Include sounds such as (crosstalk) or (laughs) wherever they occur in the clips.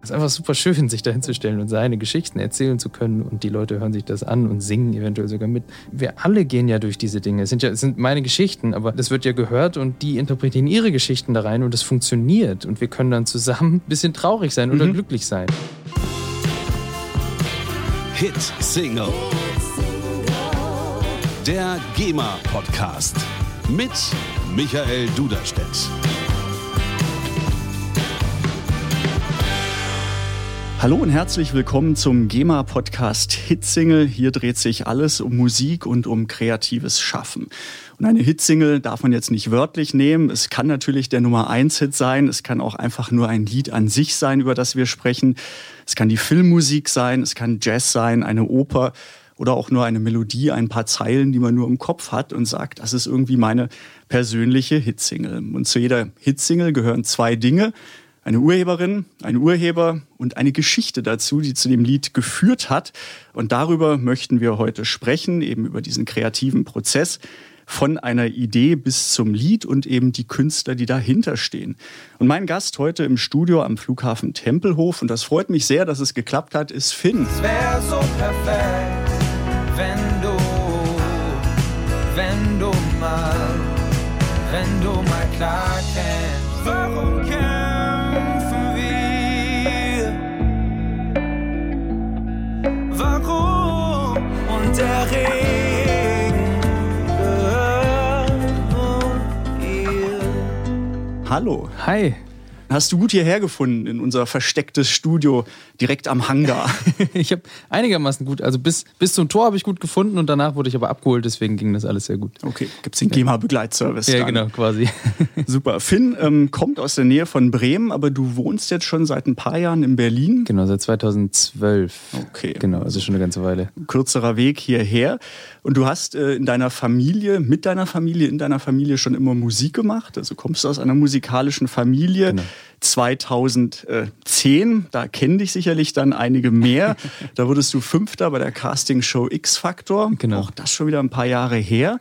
Es ist einfach super schön, sich da hinzustellen und seine Geschichten erzählen zu können und die Leute hören sich das an und singen eventuell sogar mit. Wir alle gehen ja durch diese Dinge. Es sind ja es sind meine Geschichten, aber das wird ja gehört und die interpretieren ihre Geschichten da rein und es funktioniert und wir können dann zusammen ein bisschen traurig sein oder mhm. glücklich sein. Hit Single. Der GEMA Podcast mit Michael Duderstedt. Hallo und herzlich willkommen zum GEMA-Podcast Hitsingle. Hier dreht sich alles um Musik und um kreatives Schaffen. Und eine Hitsingle darf man jetzt nicht wörtlich nehmen. Es kann natürlich der Nummer 1 Hit sein. Es kann auch einfach nur ein Lied an sich sein, über das wir sprechen. Es kann die Filmmusik sein. Es kann Jazz sein, eine Oper oder auch nur eine Melodie, ein paar Zeilen, die man nur im Kopf hat und sagt, das ist irgendwie meine persönliche Hitsingle. Und zu jeder Hitsingle gehören zwei Dinge eine Urheberin, ein Urheber und eine Geschichte dazu, die zu dem Lied geführt hat. Und darüber möchten wir heute sprechen, eben über diesen kreativen Prozess von einer Idee bis zum Lied und eben die Künstler, die dahinter stehen. Und mein Gast heute im Studio am Flughafen Tempelhof, und das freut mich sehr, dass es geklappt hat, ist Finn. Es wäre so perfekt, wenn du, wenn du mal, wenn du mal klar kennst, der Regen. Hallo. Hi. Hast du gut hierher gefunden in unser verstecktes Studio direkt am Hangar? (laughs) ich habe einigermaßen gut, also bis, bis zum Tor habe ich gut gefunden und danach wurde ich aber abgeholt, deswegen ging das alles sehr gut. Okay, gibt es den GEMA-Begleitservice? Ja, genau, quasi. (laughs) Super. Finn ähm, kommt aus der Nähe von Bremen, aber du wohnst jetzt schon seit ein paar Jahren in Berlin? Genau, seit 2012. Okay. Genau, also schon eine ganze Weile. Kürzerer Weg hierher. Und du hast äh, in deiner Familie, mit deiner Familie, in deiner Familie schon immer Musik gemacht. Also kommst du aus einer musikalischen Familie. Genau. 2010. Da kennen dich sicherlich dann einige mehr. (laughs) Da wurdest du Fünfter bei der Castingshow X Factor. Genau. Auch das schon wieder ein paar Jahre her.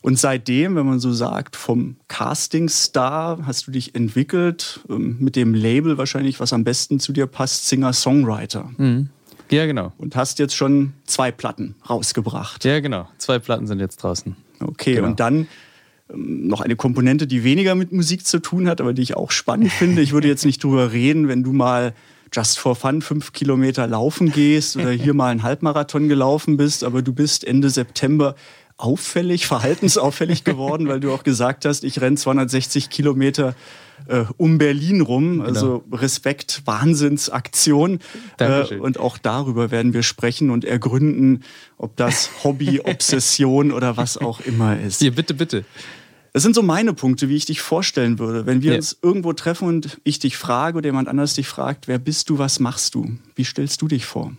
Und seitdem, wenn man so sagt, vom Castingstar hast du dich entwickelt, ähm, mit dem Label wahrscheinlich, was am besten zu dir passt, Singer-Songwriter. Mhm. Ja, genau. Und hast jetzt schon zwei Platten rausgebracht. Ja, genau. Zwei Platten sind jetzt draußen. Okay, genau. und dann noch eine Komponente, die weniger mit Musik zu tun hat, aber die ich auch spannend finde. Ich würde jetzt nicht drüber reden, wenn du mal just for fun fünf Kilometer laufen gehst oder hier mal einen Halbmarathon gelaufen bist, aber du bist Ende September auffällig, verhaltensauffällig geworden, weil du auch gesagt hast, ich renne 260 Kilometer äh, um Berlin rum. Genau. Also Respekt, Wahnsinnsaktion. Äh, und auch darüber werden wir sprechen und ergründen, ob das Hobby, (laughs) Obsession oder was auch immer ist. Ja, bitte, bitte. Das sind so meine Punkte, wie ich dich vorstellen würde. Wenn wir ja. uns irgendwo treffen und ich dich frage oder jemand anders dich fragt, wer bist du, was machst du? Wie stellst du dich vor?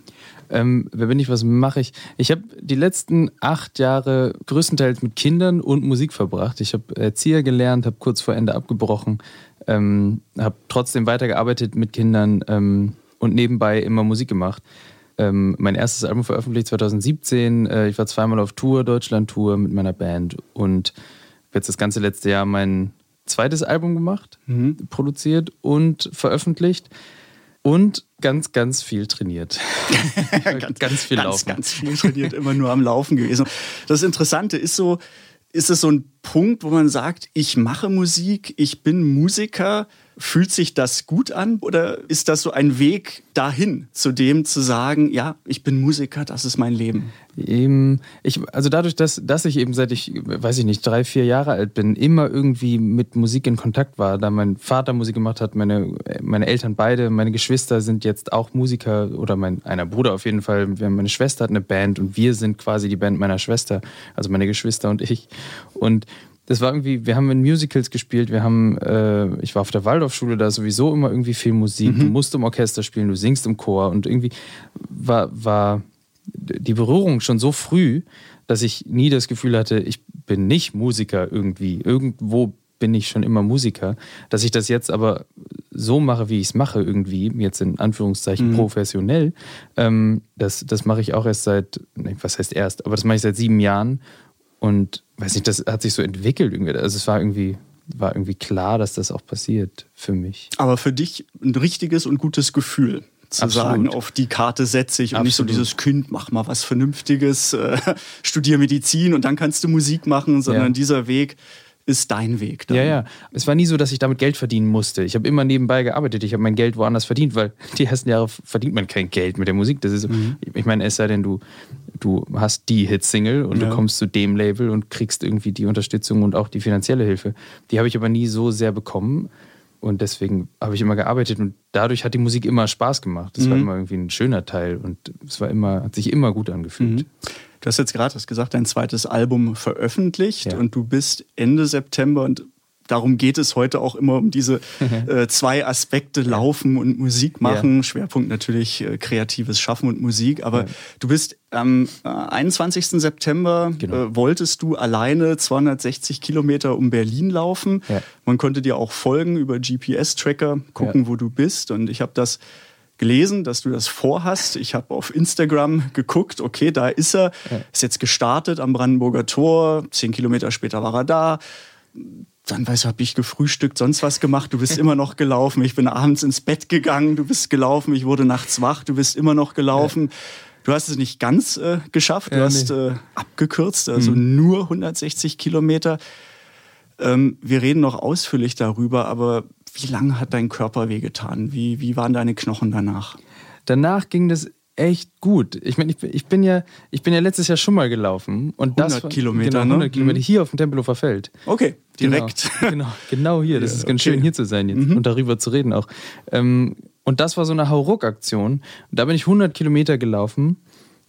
Ähm, wer bin ich, was mache ich? Ich habe die letzten acht Jahre größtenteils mit Kindern und Musik verbracht. Ich habe Erzieher gelernt, habe kurz vor Ende abgebrochen, ähm, habe trotzdem weitergearbeitet mit Kindern ähm, und nebenbei immer Musik gemacht. Ähm, mein erstes Album veröffentlicht 2017. Äh, ich war zweimal auf Tour, Deutschland-Tour mit meiner Band und jetzt das ganze letzte Jahr mein zweites Album gemacht, mhm. produziert und veröffentlicht. Und ganz, ganz viel trainiert. (laughs) ganz, ganz viel ganz, Laufen. Ganz viel trainiert, immer nur am Laufen gewesen. Das Interessante ist so, ist es so ein Punkt, wo man sagt, ich mache Musik, ich bin Musiker, Fühlt sich das gut an oder ist das so ein Weg dahin, zu dem zu sagen, ja, ich bin Musiker, das ist mein Leben? Ich, also dadurch, dass, dass ich eben seit ich, weiß ich nicht, drei, vier Jahre alt bin, immer irgendwie mit Musik in Kontakt war, da mein Vater Musik gemacht hat, meine, meine Eltern beide, meine Geschwister sind jetzt auch Musiker oder mein einer Bruder auf jeden Fall. Meine Schwester hat eine Band und wir sind quasi die Band meiner Schwester, also meine Geschwister und ich. Und das war irgendwie, wir haben in Musicals gespielt, wir haben, äh, ich war auf der Waldorfschule, da sowieso immer irgendwie viel Musik. Mhm. Du musst im Orchester spielen, du singst im Chor und irgendwie war, war die Berührung schon so früh, dass ich nie das Gefühl hatte, ich bin nicht Musiker irgendwie. Irgendwo bin ich schon immer Musiker. Dass ich das jetzt aber so mache, wie ich es mache, irgendwie, jetzt in Anführungszeichen mhm. professionell, ähm, das, das mache ich auch erst seit, was heißt erst, aber das mache ich seit sieben Jahren und weiß nicht, das hat sich so entwickelt irgendwie. Also es war irgendwie war irgendwie klar, dass das auch passiert für mich. Aber für dich ein richtiges und gutes Gefühl zu Absolut. sagen, auf die Karte setze ich und nicht so Absolut. dieses Kind, mach mal was Vernünftiges, äh, (laughs) studier Medizin und dann kannst du Musik machen, sondern Ja. dieser Weg ist dein Weg. Dann. Ja, ja. Es war nie so, dass ich damit Geld verdienen musste. Ich habe immer nebenbei gearbeitet. Ich habe mein Geld woanders verdient, weil (laughs) die ersten Jahre verdient man kein Geld mit der Musik. Das ist so, ich meine, es sei denn, du, du hast die Hitsingle und Ja. du kommst zu dem Label und kriegst irgendwie die Unterstützung und auch die finanzielle Hilfe. Die habe ich aber nie so sehr bekommen. Und deswegen habe ich immer gearbeitet und dadurch hat die Musik immer Spaß gemacht. Es war immer irgendwie ein schöner Teil und es war immer, hat sich immer gut angefühlt. Du hast jetzt gerade hast gesagt, dein zweites Album veröffentlicht Ja. und du bist Ende September und darum geht es heute auch immer um diese (laughs) äh, zwei Aspekte Laufen und Musik machen. Schwerpunkt natürlich äh, kreatives Schaffen und Musik. Aber Ja. du bist am äh, 21. September Genau. äh, wolltest du alleine 260 Kilometer um Berlin laufen. Ja. Man konnte dir auch folgen über GPS-Tracker, gucken, Ja. wo du bist. Und ich habe das gelesen, dass du das vorhast. Ich habe auf Instagram geguckt, okay, da ist er. Ist jetzt gestartet am Brandenburger Tor. Zehn Kilometer später war er da. Dann weiß habe ich gefrühstückt, sonst was gemacht. Du bist immer noch gelaufen. Ich bin abends ins Bett gegangen. Du bist gelaufen. Ich wurde nachts wach. Du bist immer noch gelaufen. Du hast es nicht ganz äh, geschafft. Du Ja, hast nee. äh, abgekürzt, also nur 160 Kilometer. Ähm, wir reden noch ausführlich darüber, aber wie lange hat dein Körper wehgetan? Wie, wie waren deine Knochen danach? Danach ging das echt gut. Ich meine, ich, bin- ich bin ja, ich bin ja letztes Jahr schon mal gelaufen und das 100 war- Kilometer, genau, ne? 100 Kilometer Mhm. hier auf dem Tempelhofer Feld. Okay, direkt. Genau, (laughs) genau, genau hier. Das Ja, ist ganz okay. Mhm. schön hier zu sein jetzt und darüber zu reden auch. Ähm, und das war so eine Hauruck-Aktion. Da bin ich 100 Kilometer gelaufen.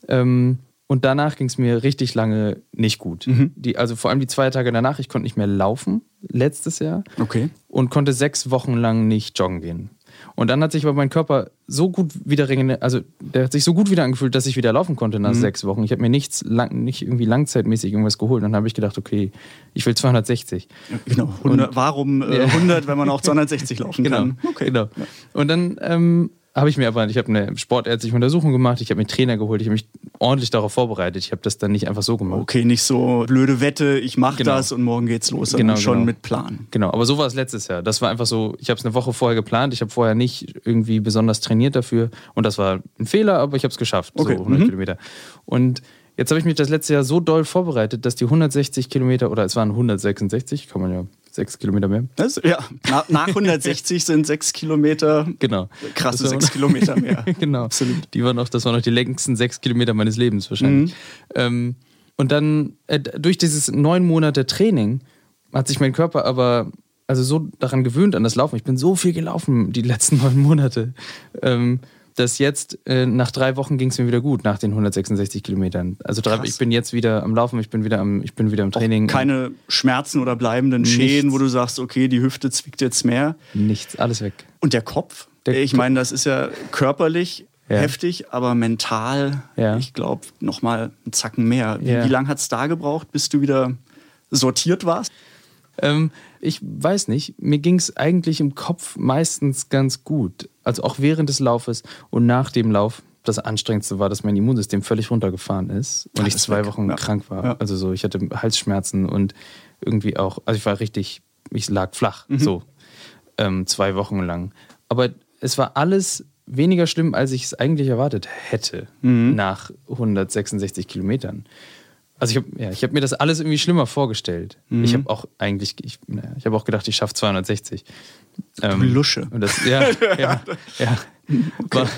Ähm, und danach ging es mir richtig lange nicht gut. Mhm. Die, also vor allem die zwei Tage danach, ich konnte nicht mehr laufen, letztes Jahr. Okay. Und konnte sechs Wochen lang nicht joggen gehen. Und dann hat sich aber mein Körper so gut wieder also der hat sich so gut wieder angefühlt, dass ich wieder laufen konnte Mhm. nach sechs Wochen. Ich habe mir nichts lang, nicht irgendwie langzeitmäßig irgendwas geholt. Dann habe ich gedacht, okay, ich will 260. Genau. 100, warum äh, Ja. 100, wenn man auch (laughs) 260 laufen Genau, kann? Okay. genau. Und dann ähm, habe ich mir aber, ich habe eine sportärztliche Untersuchung gemacht, ich habe mir Trainer geholt, ich habe mich ordentlich darauf vorbereitet. Ich habe das dann nicht einfach so gemacht. Okay, nicht so blöde Wette, ich mache Genau. das und morgen geht's los, sondern Genau, schon genau. mit Plan. Genau, aber so war es letztes Jahr. Das war einfach so, ich habe es eine Woche vorher geplant, ich habe vorher nicht irgendwie besonders trainiert dafür und das war ein Fehler, aber ich habe es geschafft, Okay, so 100 mhm. Kilometer. Und jetzt habe ich mich das letzte Jahr so doll vorbereitet, dass die 160 Kilometer, oder es waren 166, kann man ja sechs Kilometer mehr. Das, ja, nach, nach 160 sind sechs Kilometer Genau. krasse war- sechs Kilometer mehr. (laughs) genau. Absolut. Die waren noch, das waren noch die längsten sechs Kilometer meines Lebens wahrscheinlich. Ähm, und dann äh, durch dieses neun Monate Training hat sich mein Körper aber also so daran gewöhnt an das Laufen. Ich bin so viel gelaufen die letzten (laughs) neun Monate, ähm, dass jetzt äh, nach drei Wochen ging es mir wieder gut nach den 166 Kilometern. Also drei, ich bin jetzt wieder am Laufen, ich bin wieder am, ich bin wieder im Training. Keine Schmerzen oder bleibenden Schäden, Nichts. wo du sagst, okay, die Hüfte zwickt jetzt mehr. Nichts, alles weg. Und der Kopf? Der ich meine, das ist ja körperlich Ja. heftig, aber mental, Ja. ich glaube, nochmal einen Zacken mehr. Wie, Ja. wie lange hat es da gebraucht, bis du wieder sortiert warst? Ähm, ich weiß nicht. Mir ging es eigentlich im Kopf meistens ganz gut. Also auch während des Laufes und nach dem Lauf. Das Anstrengendste war, dass mein Immunsystem völlig runtergefahren ist und ich zwei. Wochen Ja. krank war. Ja. Also so, ich hatte Halsschmerzen und irgendwie auch, also ich war richtig, ich lag flach, Mhm. so ähm, zwei Wochen lang. Aber es war alles weniger schlimm, als ich es eigentlich erwartet hätte Mhm. nach 166 Kilometern. Also ich habe ja, ich hab mir das alles irgendwie schlimmer vorgestellt. Mhm. Ich habe auch eigentlich, ich, naja, ich habe auch gedacht, ich schaffe 260. Du Lusche. Und das, ja, (laughs) ja, ja. War,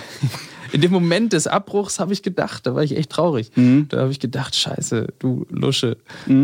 in dem Moment des Abbruchs habe ich gedacht, da war ich echt traurig. Mhm. Da habe ich gedacht, scheiße, du Lusche.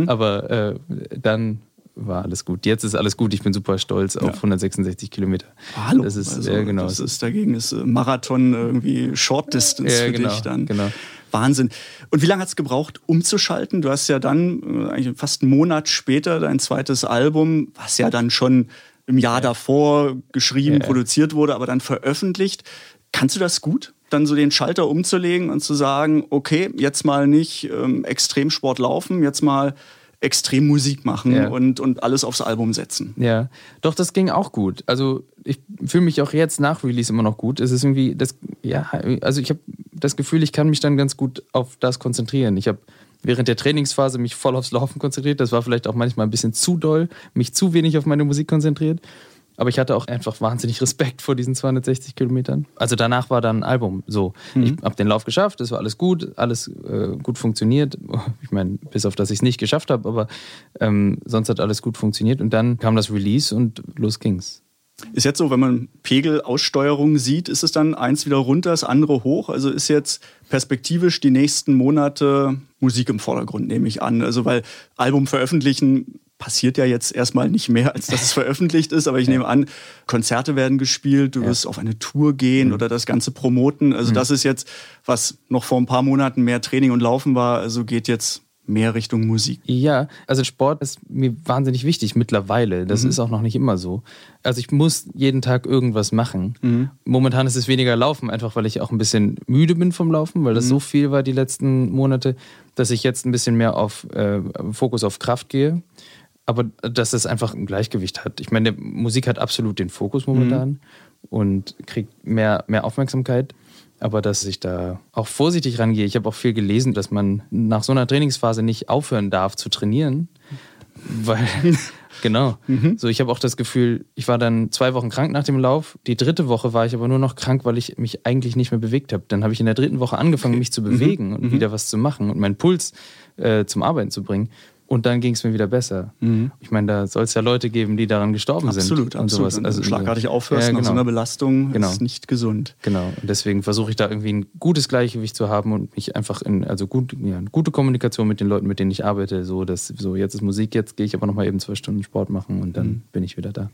Aber äh, dann war alles gut. Jetzt ist alles gut. Ich bin super stolz auf 166 Kilometer. Hallo. Das ist, also, ja, genau. Das ist dagegen ist äh, Marathon irgendwie Short Distance Ja, für genau, dich dann. genau. Wahnsinn. Und wie lange hat es gebraucht, umzuschalten? Du hast ja dann äh, eigentlich fast einen Monat später dein zweites Album, was ja dann schon im Jahr davor geschrieben, Ja. produziert wurde, aber dann veröffentlicht. Kannst du das gut? Dann so den Schalter umzulegen und zu sagen, okay, jetzt mal nicht ähm, Extremsport laufen, jetzt mal extrem Musik machen Ja. und, und alles aufs Album setzen. Ja, doch, das ging auch gut. Also ich fühle mich auch jetzt nach Release immer noch gut. Es ist irgendwie, das, ja, also ich habe das Gefühl, ich kann mich dann ganz gut auf das konzentrieren. Ich habe während der Trainingsphase mich voll aufs Laufen konzentriert. Das war vielleicht auch manchmal ein bisschen zu doll, mich zu wenig auf meine Musik konzentriert. Aber ich hatte auch einfach wahnsinnig Respekt vor diesen 260 Kilometern. Also danach war dann ein Album so. Mhm. Ich habe den Lauf geschafft, es war alles gut, alles äh, gut funktioniert. (laughs) Ich meine, bis auf dass ich es nicht geschafft habe, aber ähm, sonst hat alles gut funktioniert. Und dann kam das Release und los ging's. Ist jetzt so, wenn man Pegelaussteuerung sieht, ist es dann eins wieder runter, das andere hoch? Also ist jetzt perspektivisch die nächsten Monate Musik im Vordergrund, nehme ich an. Also weil Album veröffentlichen passiert ja jetzt erstmal nicht mehr, als dass es (laughs) veröffentlicht ist, aber ich nehme an, Konzerte werden gespielt, du ja. wirst auf eine Tour gehen mhm. oder das Ganze promoten. Also mhm. das ist jetzt, was noch vor ein paar Monaten mehr Training und Laufen war, also geht jetzt mehr Richtung Musik. Ja, also Sport ist mir wahnsinnig wichtig mittlerweile. Das mhm. ist auch noch nicht immer so. Also ich muss jeden Tag irgendwas machen. Mhm. Momentan ist es weniger Laufen, einfach weil ich auch ein bisschen müde bin vom Laufen, weil das mhm. so viel war die letzten Monate, dass ich jetzt ein bisschen mehr auf äh, Fokus auf Kraft gehe. Aber dass es einfach ein Gleichgewicht hat. Ich meine, Musik hat absolut den Fokus momentan mhm. und kriegt mehr, mehr Aufmerksamkeit aber dass ich da auch vorsichtig rangehe. Ich habe auch viel gelesen, dass man nach so einer Trainingsphase nicht aufhören darf zu trainieren, weil (laughs) genau. Mhm. So, ich habe auch das Gefühl, ich war dann zwei Wochen krank nach dem Lauf. Die dritte Woche war ich aber nur noch krank, weil ich mich eigentlich nicht mehr bewegt habe. Dann habe ich in der dritten Woche angefangen, mich zu mhm. bewegen mhm. und wieder was zu machen und meinen Puls äh, zum Arbeiten zu bringen. Und dann ging es mir wieder besser. Mhm. Ich meine, da soll es ja Leute geben, die daran gestorben absolut, sind. Absolut, absolut. Wenn also, schlagartig aufhörst ja, genau. nach so einer Belastung, genau. ist nicht gesund. Genau. Und deswegen versuche ich da irgendwie ein gutes Gleichgewicht zu haben und mich einfach in, also gut, ja, eine gute Kommunikation mit den Leuten, mit denen ich arbeite, so dass so jetzt ist Musik, jetzt gehe ich aber nochmal eben zwei Stunden Sport machen und dann mhm. bin ich wieder da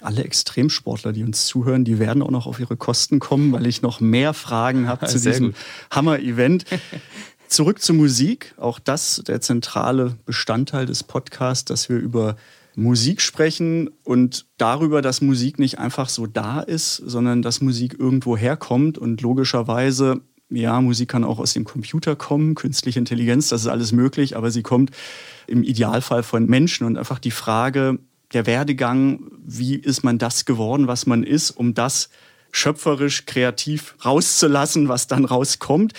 alle Extremsportler, die uns zuhören, die werden auch noch auf ihre Kosten kommen, weil ich noch mehr Fragen habe (laughs) zu diesem Hammer-Event. (laughs) Zurück zur Musik. Auch das der zentrale Bestandteil des Podcasts, dass wir über Musik sprechen und darüber, dass Musik nicht einfach so da ist, sondern dass Musik irgendwo herkommt und logischerweise, ja, Musik kann auch aus dem Computer kommen, künstliche Intelligenz, das ist alles möglich, aber sie kommt im Idealfall von Menschen und einfach die Frage, der Werdegang, wie ist man das geworden, was man ist, um das schöpferisch, kreativ rauszulassen, was dann rauskommt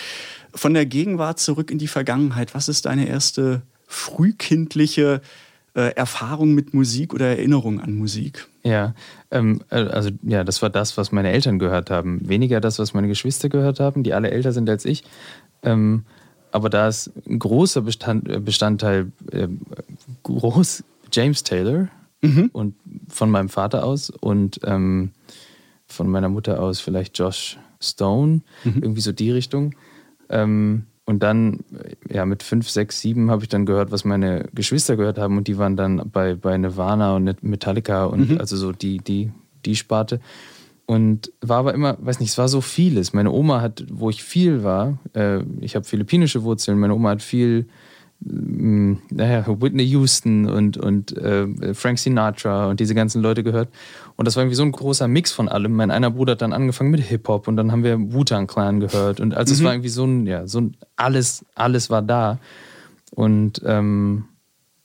von der Gegenwart zurück in die Vergangenheit. Was ist deine erste frühkindliche äh, Erfahrung mit Musik oder Erinnerung an Musik? Ja, ähm, äh, also ja, das war das, was meine Eltern gehört haben. Weniger das, was meine Geschwister gehört haben, die alle älter sind als ich. Ähm, aber da ist ein großer Bestand, äh, Bestandteil äh, groß James Taylor mhm. und von meinem Vater aus und ähm, von meiner Mutter aus vielleicht Josh Stone, mhm. irgendwie so die Richtung. Ähm, und dann, ja, mit fünf, sechs, sieben habe ich dann gehört, was meine Geschwister gehört haben. Und die waren dann bei, bei Nirvana und Metallica und mhm. also so die, die, die Sparte. Und war aber immer, weiß nicht, es war so vieles. Meine Oma hat, wo ich viel war, äh, ich habe philippinische Wurzeln, meine Oma hat viel naja, Whitney Houston und, und äh, Frank Sinatra und diese ganzen Leute gehört. Und das war irgendwie so ein großer Mix von allem. Mein einer Bruder hat dann angefangen mit Hip-Hop und dann haben wir Wu-Tang Clan gehört. Und also mhm. es war irgendwie so ein, ja, so ein, alles, alles war da. Und ähm,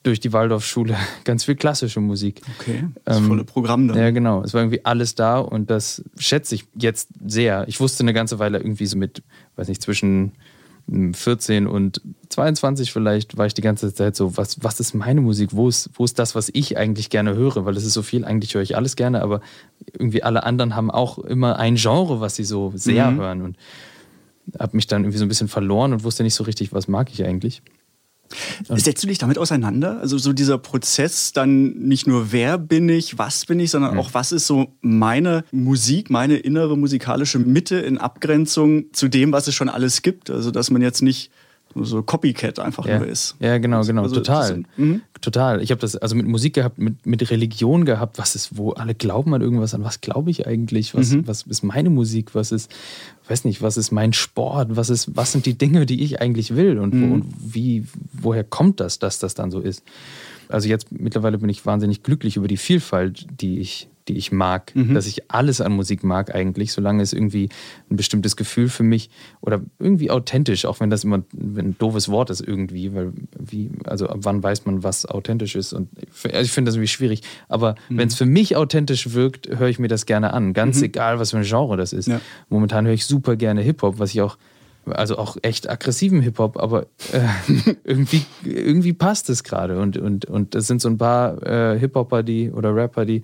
durch die Waldorfschule (laughs) ganz viel klassische Musik. Okay, das ähm, volle Programm dann. Ja, genau. Es war irgendwie alles da und das schätze ich jetzt sehr. Ich wusste eine ganze Weile irgendwie so mit, weiß nicht, zwischen 14 und 22 vielleicht war ich die ganze Zeit so, was, was ist meine Musik? Wo ist, wo ist das, was ich eigentlich gerne höre? Weil es ist so viel, eigentlich höre ich alles gerne, aber irgendwie alle anderen haben auch immer ein Genre, was sie so sehr mhm. hören und habe mich dann irgendwie so ein bisschen verloren und wusste nicht so richtig, was mag ich eigentlich. Setzt du dich damit auseinander? Also so dieser Prozess dann nicht nur wer bin ich, was bin ich, sondern mhm. auch was ist so meine Musik, meine innere musikalische Mitte in Abgrenzung zu dem, was es schon alles gibt. Also dass man jetzt nicht so Copycat einfach ja. nur ist. Ja, genau, also, genau, also, total. Sind, mhm. Total. Ich habe das also mit Musik gehabt, mit, mit Religion gehabt, was ist, wo alle glauben an irgendwas, an was glaube ich eigentlich, was, mhm. was ist meine Musik, was ist, weiß nicht, was ist mein Sport, was ist, was sind die Dinge, die ich eigentlich will und, mhm. wo, und wie, woher kommt das, dass das dann so ist. Also jetzt mittlerweile bin ich wahnsinnig glücklich über die Vielfalt, die ich die ich mag, mhm. dass ich alles an Musik mag eigentlich, solange es irgendwie ein bestimmtes Gefühl für mich oder irgendwie authentisch, auch wenn das immer ein doofes Wort ist irgendwie, weil wie, also ab wann weiß man, was authentisch ist und also ich finde das irgendwie schwierig, aber mhm. wenn es für mich authentisch wirkt, höre ich mir das gerne an, ganz mhm. egal, was für ein Genre das ist. Ja. Momentan höre ich super gerne Hip-Hop, was ich auch also auch echt aggressiven Hip-Hop, aber äh, (laughs) irgendwie, irgendwie passt es gerade. Und, und, und das sind so ein paar äh, Hip-Hopper, die oder Rapper, die,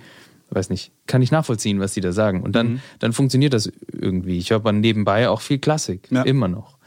weiß nicht, kann ich nachvollziehen, was die da sagen. Und dann, mhm. dann funktioniert das irgendwie. Ich höre aber nebenbei auch viel Klassik, ja. immer noch.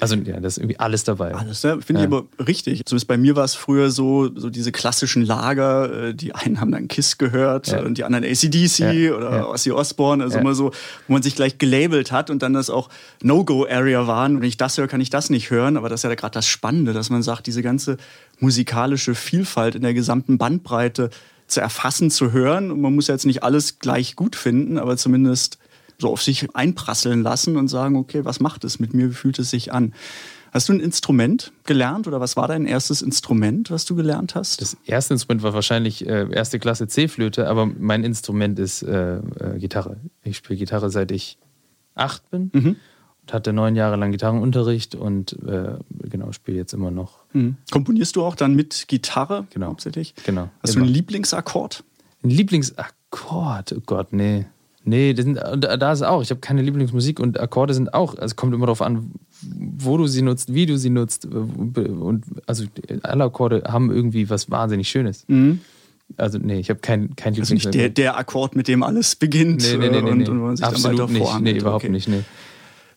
Also ja, das ist irgendwie alles dabei. Alles, ne? finde ja. ich aber richtig. Zumindest bei mir war es früher so, so diese klassischen Lager, äh, die einen haben dann KISS gehört ja. und die anderen ACDC ja. oder ja. Ozzy Osbourne, also immer so, wo man sich gleich gelabelt hat und dann das auch No-Go-Area waren. Und wenn ich das höre, kann ich das nicht hören, aber das ist ja gerade das Spannende, dass man sagt, diese ganze musikalische Vielfalt in der gesamten Bandbreite zu erfassen, zu hören. Und man muss jetzt nicht alles gleich gut finden, aber zumindest so auf sich einprasseln lassen und sagen, okay, was macht es mit mir, wie fühlt es sich an? Hast du ein Instrument gelernt oder was war dein erstes Instrument, was du gelernt hast? Das erste Instrument war wahrscheinlich äh, erste Klasse C-Flöte, aber mein Instrument ist äh, äh, Gitarre. Ich spiele Gitarre seit ich acht bin mhm. Hatte neun Jahre lang Gitarrenunterricht und äh, genau spiele jetzt immer noch. Mhm. Komponierst du auch dann mit Gitarre genau. hauptsächlich? Genau. Hast immer. du einen Lieblingsakkord? Ein Lieblingsakkord? Oh Gott, nee. Nee, das sind, da ist auch. Ich habe keine Lieblingsmusik und Akkorde sind auch. Also kommt immer darauf an, wo du sie nutzt, wie du sie nutzt. Und also alle Akkorde haben irgendwie was wahnsinnig Schönes. Mhm. Also nee, ich habe kein, kein Also nicht der, der Akkord, mit dem alles beginnt nee, nee, nee, und, und man sich Absolut dann weiter nicht. Nee, überhaupt okay. nicht. Nee.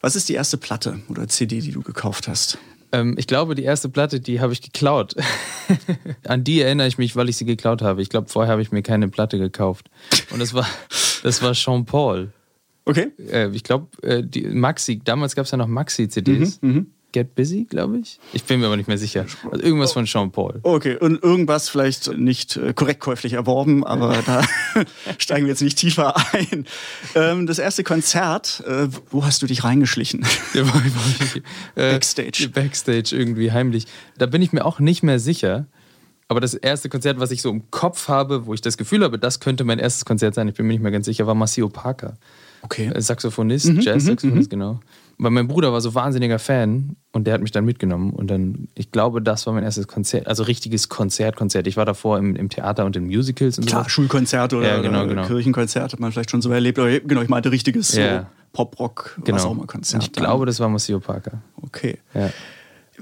Was ist die erste Platte oder CD, die du gekauft hast? Ähm, ich glaube, die erste Platte, die habe ich geklaut. (laughs) An die erinnere ich mich, weil ich sie geklaut habe. Ich glaube, vorher habe ich mir keine Platte gekauft. Und das war, das war Jean Paul. Okay. Äh, ich glaube, äh, die Maxi, damals gab es ja noch Maxi-CDs. Mhm, mh. Get Busy, glaube ich. Ich bin mir aber nicht mehr sicher. Also irgendwas von Jean Paul. Okay, und irgendwas vielleicht nicht äh, korrekt käuflich erworben, aber (laughs) da steigen wir jetzt nicht tiefer ein. Ähm, das erste Konzert, äh, wo hast du dich reingeschlichen? Ja, war, war, (laughs) äh, Backstage. Backstage irgendwie heimlich. Da bin ich mir auch nicht mehr sicher. Aber das erste Konzert, was ich so im Kopf habe, wo ich das Gefühl habe, das könnte mein erstes Konzert sein, ich bin mir nicht mehr ganz sicher, war Maceo Parker. Okay. Saxophonist, mhm, Jazz-Saxophonist, mhm, mhm. genau. Weil mein Bruder war so wahnsinniger Fan und der hat mich dann mitgenommen. Und dann, ich glaube, das war mein erstes Konzert, also richtiges Konzert, Konzert. Ich war davor im, im Theater und in Musicals und so. Klar, Schulkonzerte oder, ja, genau, genau. Kirchenkonzert hat man vielleicht schon so erlebt. Aber genau, ich meinte richtiges ja. so Pop-Rock, genau. was auch immer Konzert. Ich dann. glaube, das war Maceo Parker. Okay. Ja.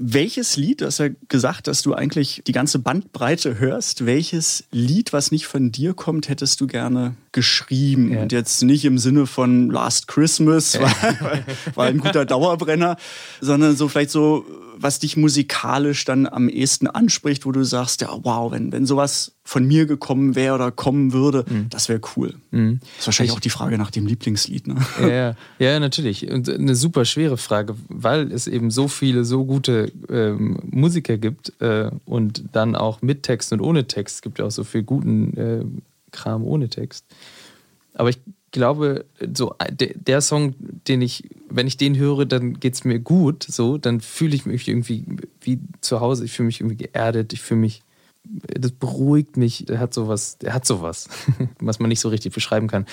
Welches Lied, du hast ja gesagt, dass du eigentlich die ganze Bandbreite hörst, welches Lied, was nicht von dir kommt, hättest du gerne geschrieben? Ja. Und jetzt nicht im Sinne von Last Christmas, ja. (laughs) war, war ein guter (laughs) Dauerbrenner, sondern so vielleicht so was dich musikalisch dann am ehesten anspricht, wo du sagst, ja, wow, wenn, wenn sowas von mir gekommen wäre oder kommen würde, mhm. das wäre cool. Mhm. Das ist wahrscheinlich ich, auch die Frage nach dem Lieblingslied. Ne? Ja, ja, natürlich. Und eine super schwere Frage, weil es eben so viele, so gute ähm, Musiker gibt äh, und dann auch mit Text und ohne Text. Es gibt ja auch so viel guten äh, Kram ohne Text. Aber ich glaube, so der Song, den ich, wenn ich den höre, dann geht es mir gut, so, dann fühle ich mich irgendwie wie zu Hause, ich fühle mich irgendwie geerdet, ich fühle mich, das beruhigt mich, der hat sowas, der hat sowas, (laughs) was man nicht so richtig beschreiben kann.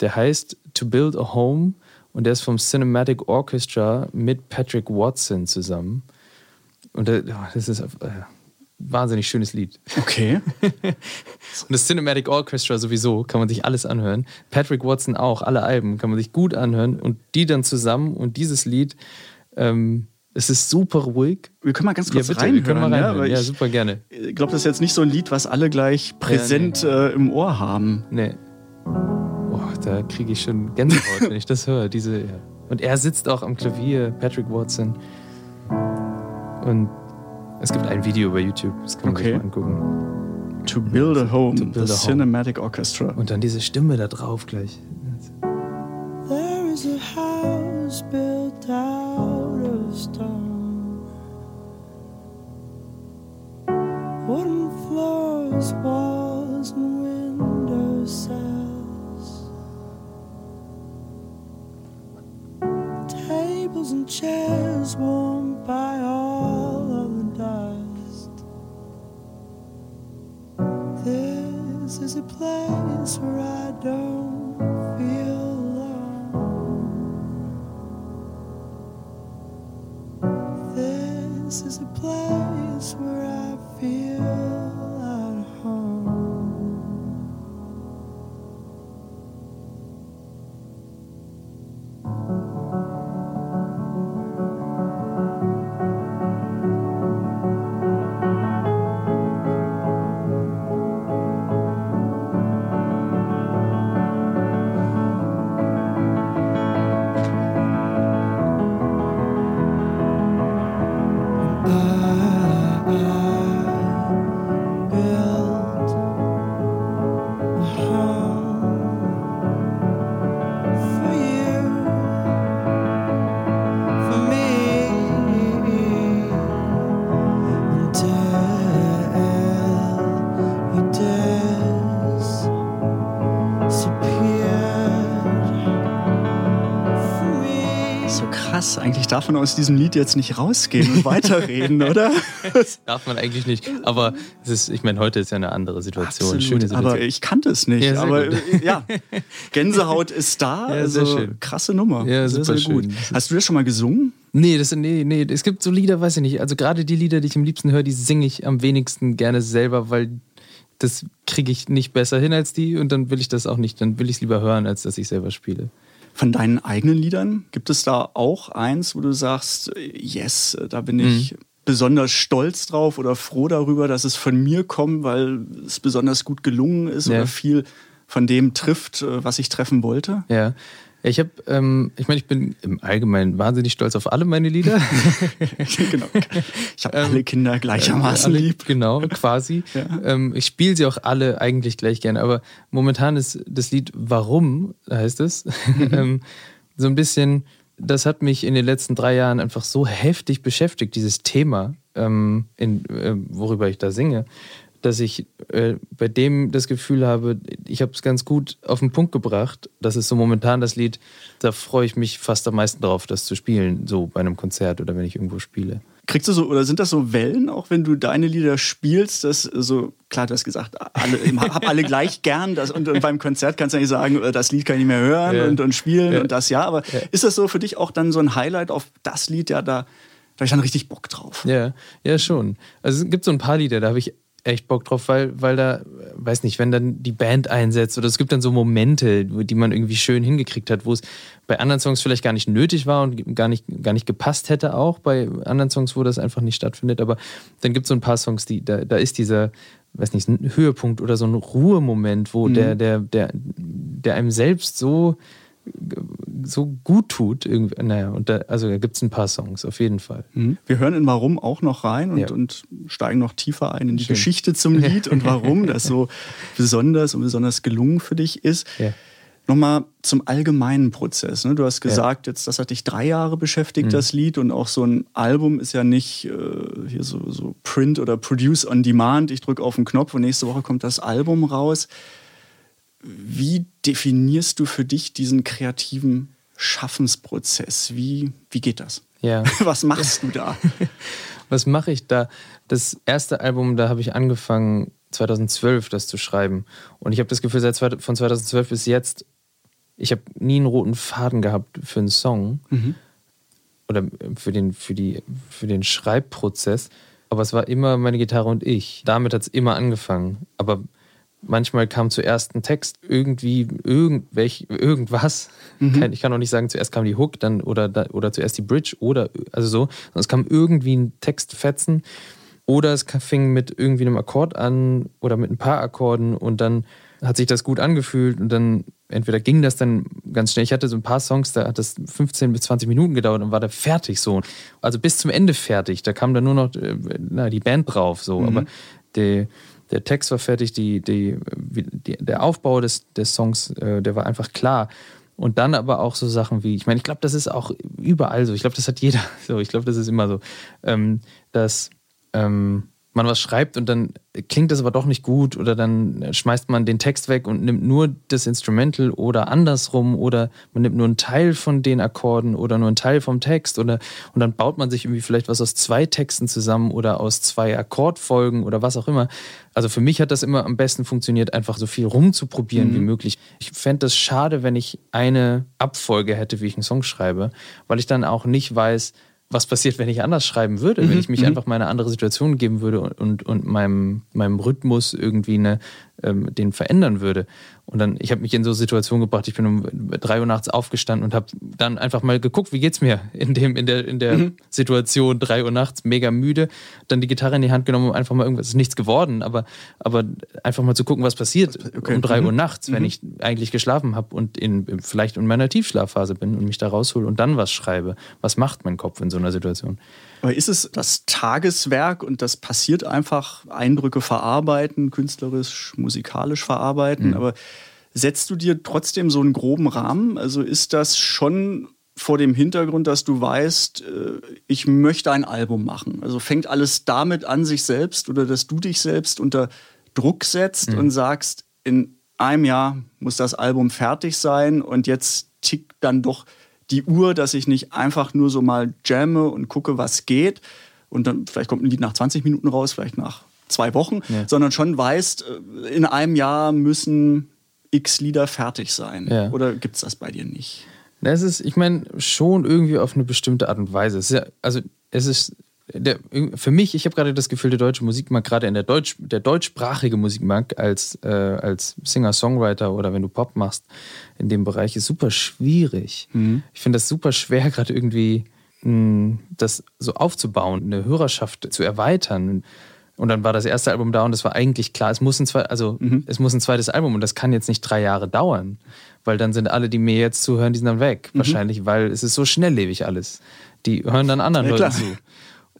Der heißt To Build a Home und der ist vom Cinematic Orchestra mit Patrick Watson zusammen. Und das ist, äh, wahnsinnig schönes Lied. Okay. (laughs) und das Cinematic Orchestra sowieso kann man sich alles anhören. Patrick Watson auch, alle Alben kann man sich gut anhören und die dann zusammen und dieses Lied. Ähm, es ist super ruhig. Wir können mal ganz kurz ja, bitte, reinhören. Wir können mal reinhören. Ja, ja, super gerne. Ich glaube, das ist jetzt nicht so ein Lied, was alle gleich präsent ja, nee. äh, im Ohr haben. Nee. Boah, da kriege ich schon Gänsehaut, wenn ich das höre. Diese, ja. Und er sitzt auch am Klavier, Patrick Watson. Und es gibt ein Video bei YouTube, das kann man okay. sich mal angucken. To Build a Home, to build the a Cinematic Orchestra. Und dann diese Stimme da drauf gleich. There is a house built out of stone. Wooden floors, walls and window cells. Tables and chairs warmed by all This is a place where I don't feel alone. This is a place where I feel darf man aus diesem Lied jetzt nicht rausgehen und weiterreden, oder? (laughs) darf man eigentlich nicht. Aber es ist, ich meine, heute ist ja eine andere Situation. Absolut. Schöne Situation. Aber ich kannte es nicht. Ja, aber gut. äh, ja, Gänsehaut ist da. Ja, also sehr schön. krasse Nummer. Ja, sehr, super sehr gut. schön. Das Hast du das schon mal gesungen? Nee, das, nee, nee, es gibt so Lieder, weiß ich nicht. Also gerade die Lieder, die ich am liebsten höre, die singe ich am wenigsten gerne selber, weil das kriege ich nicht besser hin als die und dann will ich das auch nicht. Dann will ich es lieber hören, als dass ich selber spiele. Von deinen eigenen Liedern gibt es da auch eins, wo du sagst, yes, da bin ich Mhm. besonders stolz drauf oder froh darüber, dass es von mir kommt, weil es besonders gut gelungen ist Ja. oder viel von dem trifft, äh, was ich treffen wollte? Ja. Ja, ich habe, ähm, ich meine, ich bin im Allgemeinen wahnsinnig stolz auf alle meine Lieder. (laughs) genau. Ich habe alle Kinder gleichermaßen Ähm, alle, lieb. Genau, quasi. ähm, ich spiele sie auch alle eigentlich gleich gerne, aber momentan ist das Lied Warum, heißt es, Mhm. (laughs) ähm, so ein bisschen, das hat mich in den letzten drei Jahren einfach so heftig beschäftigt, dieses Thema, ähm, in, äh, worüber ich da singe, dass ich äh, bei dem das Gefühl habe, ich habe es ganz gut auf den Punkt gebracht. Das ist so momentan das Lied, da freue ich mich fast am meisten drauf, das zu spielen, so bei einem Konzert oder wenn ich irgendwo spiele. Kriegst du so, oder sind das so Wellen, auch wenn du deine Lieder spielst, dass so, klar, du hast gesagt, alle, hab alle gleich gern, das, und, und beim Konzert kannst du nicht sagen, äh, das Lied kann ich nicht mehr hören Ja. und, und spielen Ja. und das ja, aber ist das so für dich auch dann so ein Highlight auf das Lied, ja, da, da habe ich dann richtig Bock drauf. Ja, ja, schon. Also es gibt so ein paar Lieder, da habe ich echt Bock drauf, weil, weil da, weiß nicht, wenn dann die Band einsetzt oder es gibt dann so Momente, die man irgendwie schön hingekriegt hat, wo es bei anderen Songs vielleicht gar nicht nötig war und gar nicht, gar nicht gepasst hätte auch, bei anderen Songs, wo das einfach nicht stattfindet. Aber dann gibt es so ein paar Songs, die, da, da ist dieser, weiß nicht, ein Höhepunkt oder so ein Ruhemoment, wo der, der, der, der einem selbst so so gut tut. Irgendwie. Naja, und da, also da gibt es ein paar Songs, auf jeden Fall. Wir hören in Warum auch noch rein und, Ja. und steigen noch tiefer ein in die Schön. Geschichte zum (laughs) Lied und warum das so besonders und besonders gelungen für dich ist. Ja. Nochmal zum allgemeinen Prozess. Ne? Du hast gesagt, jetzt, das hat dich drei Jahre beschäftigt, das Lied. Und auch so ein Album ist ja nicht äh, hier so, so Print oder Produce on Demand. Ich drücke auf den Knopf und nächste Woche kommt das Album raus. Wie definierst du für dich diesen kreativen Schaffensprozess? Wie, wie geht das? Ja. (laughs) Was machst du da? (laughs) Was mache ich da? Das erste Album, da habe ich angefangen, 2012 das zu schreiben. Und ich habe das Gefühl, seit von 2012 bis jetzt, ich habe nie einen roten Faden gehabt für einen Song oder für den, für, die, für den Schreibprozess. Aber es war immer meine Gitarre und ich. Damit hat es immer angefangen. Aber manchmal kam zuerst ein Text, irgendwie irgendwelch, irgendwas. Kein, ich kann auch nicht sagen, zuerst kam die Hook dann oder, oder zuerst die Bridge oder also so. Sondern es kam irgendwie ein Textfetzen oder es fing mit irgendwie einem Akkord an oder mit ein paar Akkorden und dann hat sich das gut angefühlt und dann entweder ging das dann ganz schnell. Ich hatte so ein paar Songs, da hat das 15 bis 20 Minuten gedauert und war da fertig so. Also bis zum Ende fertig. Da kam dann nur noch äh, na, die Band drauf so. Aber der, der Text war fertig, die, die, die, der Aufbau des, des Songs, äh, der war einfach klar. Und dann aber auch so Sachen wie, ich meine, ich glaube, das ist auch überall so. Ich glaube, das hat jeder (laughs) so. Ich glaube, das ist immer so, ähm, dass ähm, man was schreibt und dann klingt das aber doch nicht gut oder dann schmeißt man den Text weg und nimmt nur das Instrumental oder andersrum oder man nimmt nur einen Teil von den Akkorden oder nur einen Teil vom Text oder und dann baut man sich irgendwie vielleicht was aus zwei Texten zusammen oder aus zwei Akkordfolgen oder was auch immer. Also für mich hat das immer am besten funktioniert, einfach so viel rumzuprobieren wie möglich. Ich fände es schade, wenn ich eine Abfolge hätte, wie ich einen Song schreibe, weil ich dann auch nicht weiß, was passiert, wenn ich anders schreiben würde, wenn ich mich einfach mal in eine andere Situation geben würde und, und, und meinem, meinem Rhythmus irgendwie eine, ähm, den verändern würde. Und dann, ich habe mich in so Situationen gebracht, ich bin um drei Uhr nachts aufgestanden und habe dann einfach mal geguckt, wie geht's mir in, dem, in der, in der Situation, drei Uhr nachts, mega müde, dann die Gitarre in die Hand genommen und einfach mal irgendwas, ist nichts geworden, aber, aber einfach mal zu gucken, was passiert Okay. um drei Mhm. Uhr nachts, wenn ich eigentlich geschlafen habe und in, vielleicht in meiner Tiefschlafphase bin und mich da raushole und dann was schreibe. Was macht mein Kopf in so einer Situation? Aber ist es das Tageswerk und das passiert einfach, Eindrücke verarbeiten, künstlerisch, musikalisch verarbeiten, aber setzt du dir trotzdem so einen groben Rahmen? Also ist das schon vor dem Hintergrund, dass du weißt, äh, ich möchte ein Album machen? Also fängt alles damit an, sich selbst oder dass du dich selbst unter Druck setzt und sagst, in einem Jahr muss das Album fertig sein und jetzt tickt dann doch die Uhr, dass ich nicht einfach nur so mal jamme und gucke, was geht. Und dann vielleicht kommt ein Lied nach 20 Minuten raus, vielleicht nach zwei Wochen, Ja. sondern schon weißt, äh, in einem Jahr müssen x Lieder fertig sein. Ja. Oder gibt es das bei dir nicht? Na, Es ist, ich meine, schon irgendwie auf eine bestimmte Art und Weise. Es ist ja, also es ist der, für mich, ich habe gerade das Gefühl, der deutsche Musikmarkt, gerade in der Deutsch, der deutschsprachige Musikmarkt als, äh, als Singer-Songwriter oder wenn du Pop machst, in dem Bereich ist super schwierig. Ich finde das super schwer, (laughs) gerade irgendwie mh, das so aufzubauen, eine Hörerschaft zu erweitern. Und dann war das erste Album da und es war eigentlich klar, es muss ein, zwei, also, es muss ein zweites Album und das kann jetzt nicht drei Jahre dauern, weil dann sind alle, die mir jetzt zuhören, die sind dann weg. Wahrscheinlich, weil es ist so schnelllebig alles. Die hören dann anderen Ja, Leuten zu.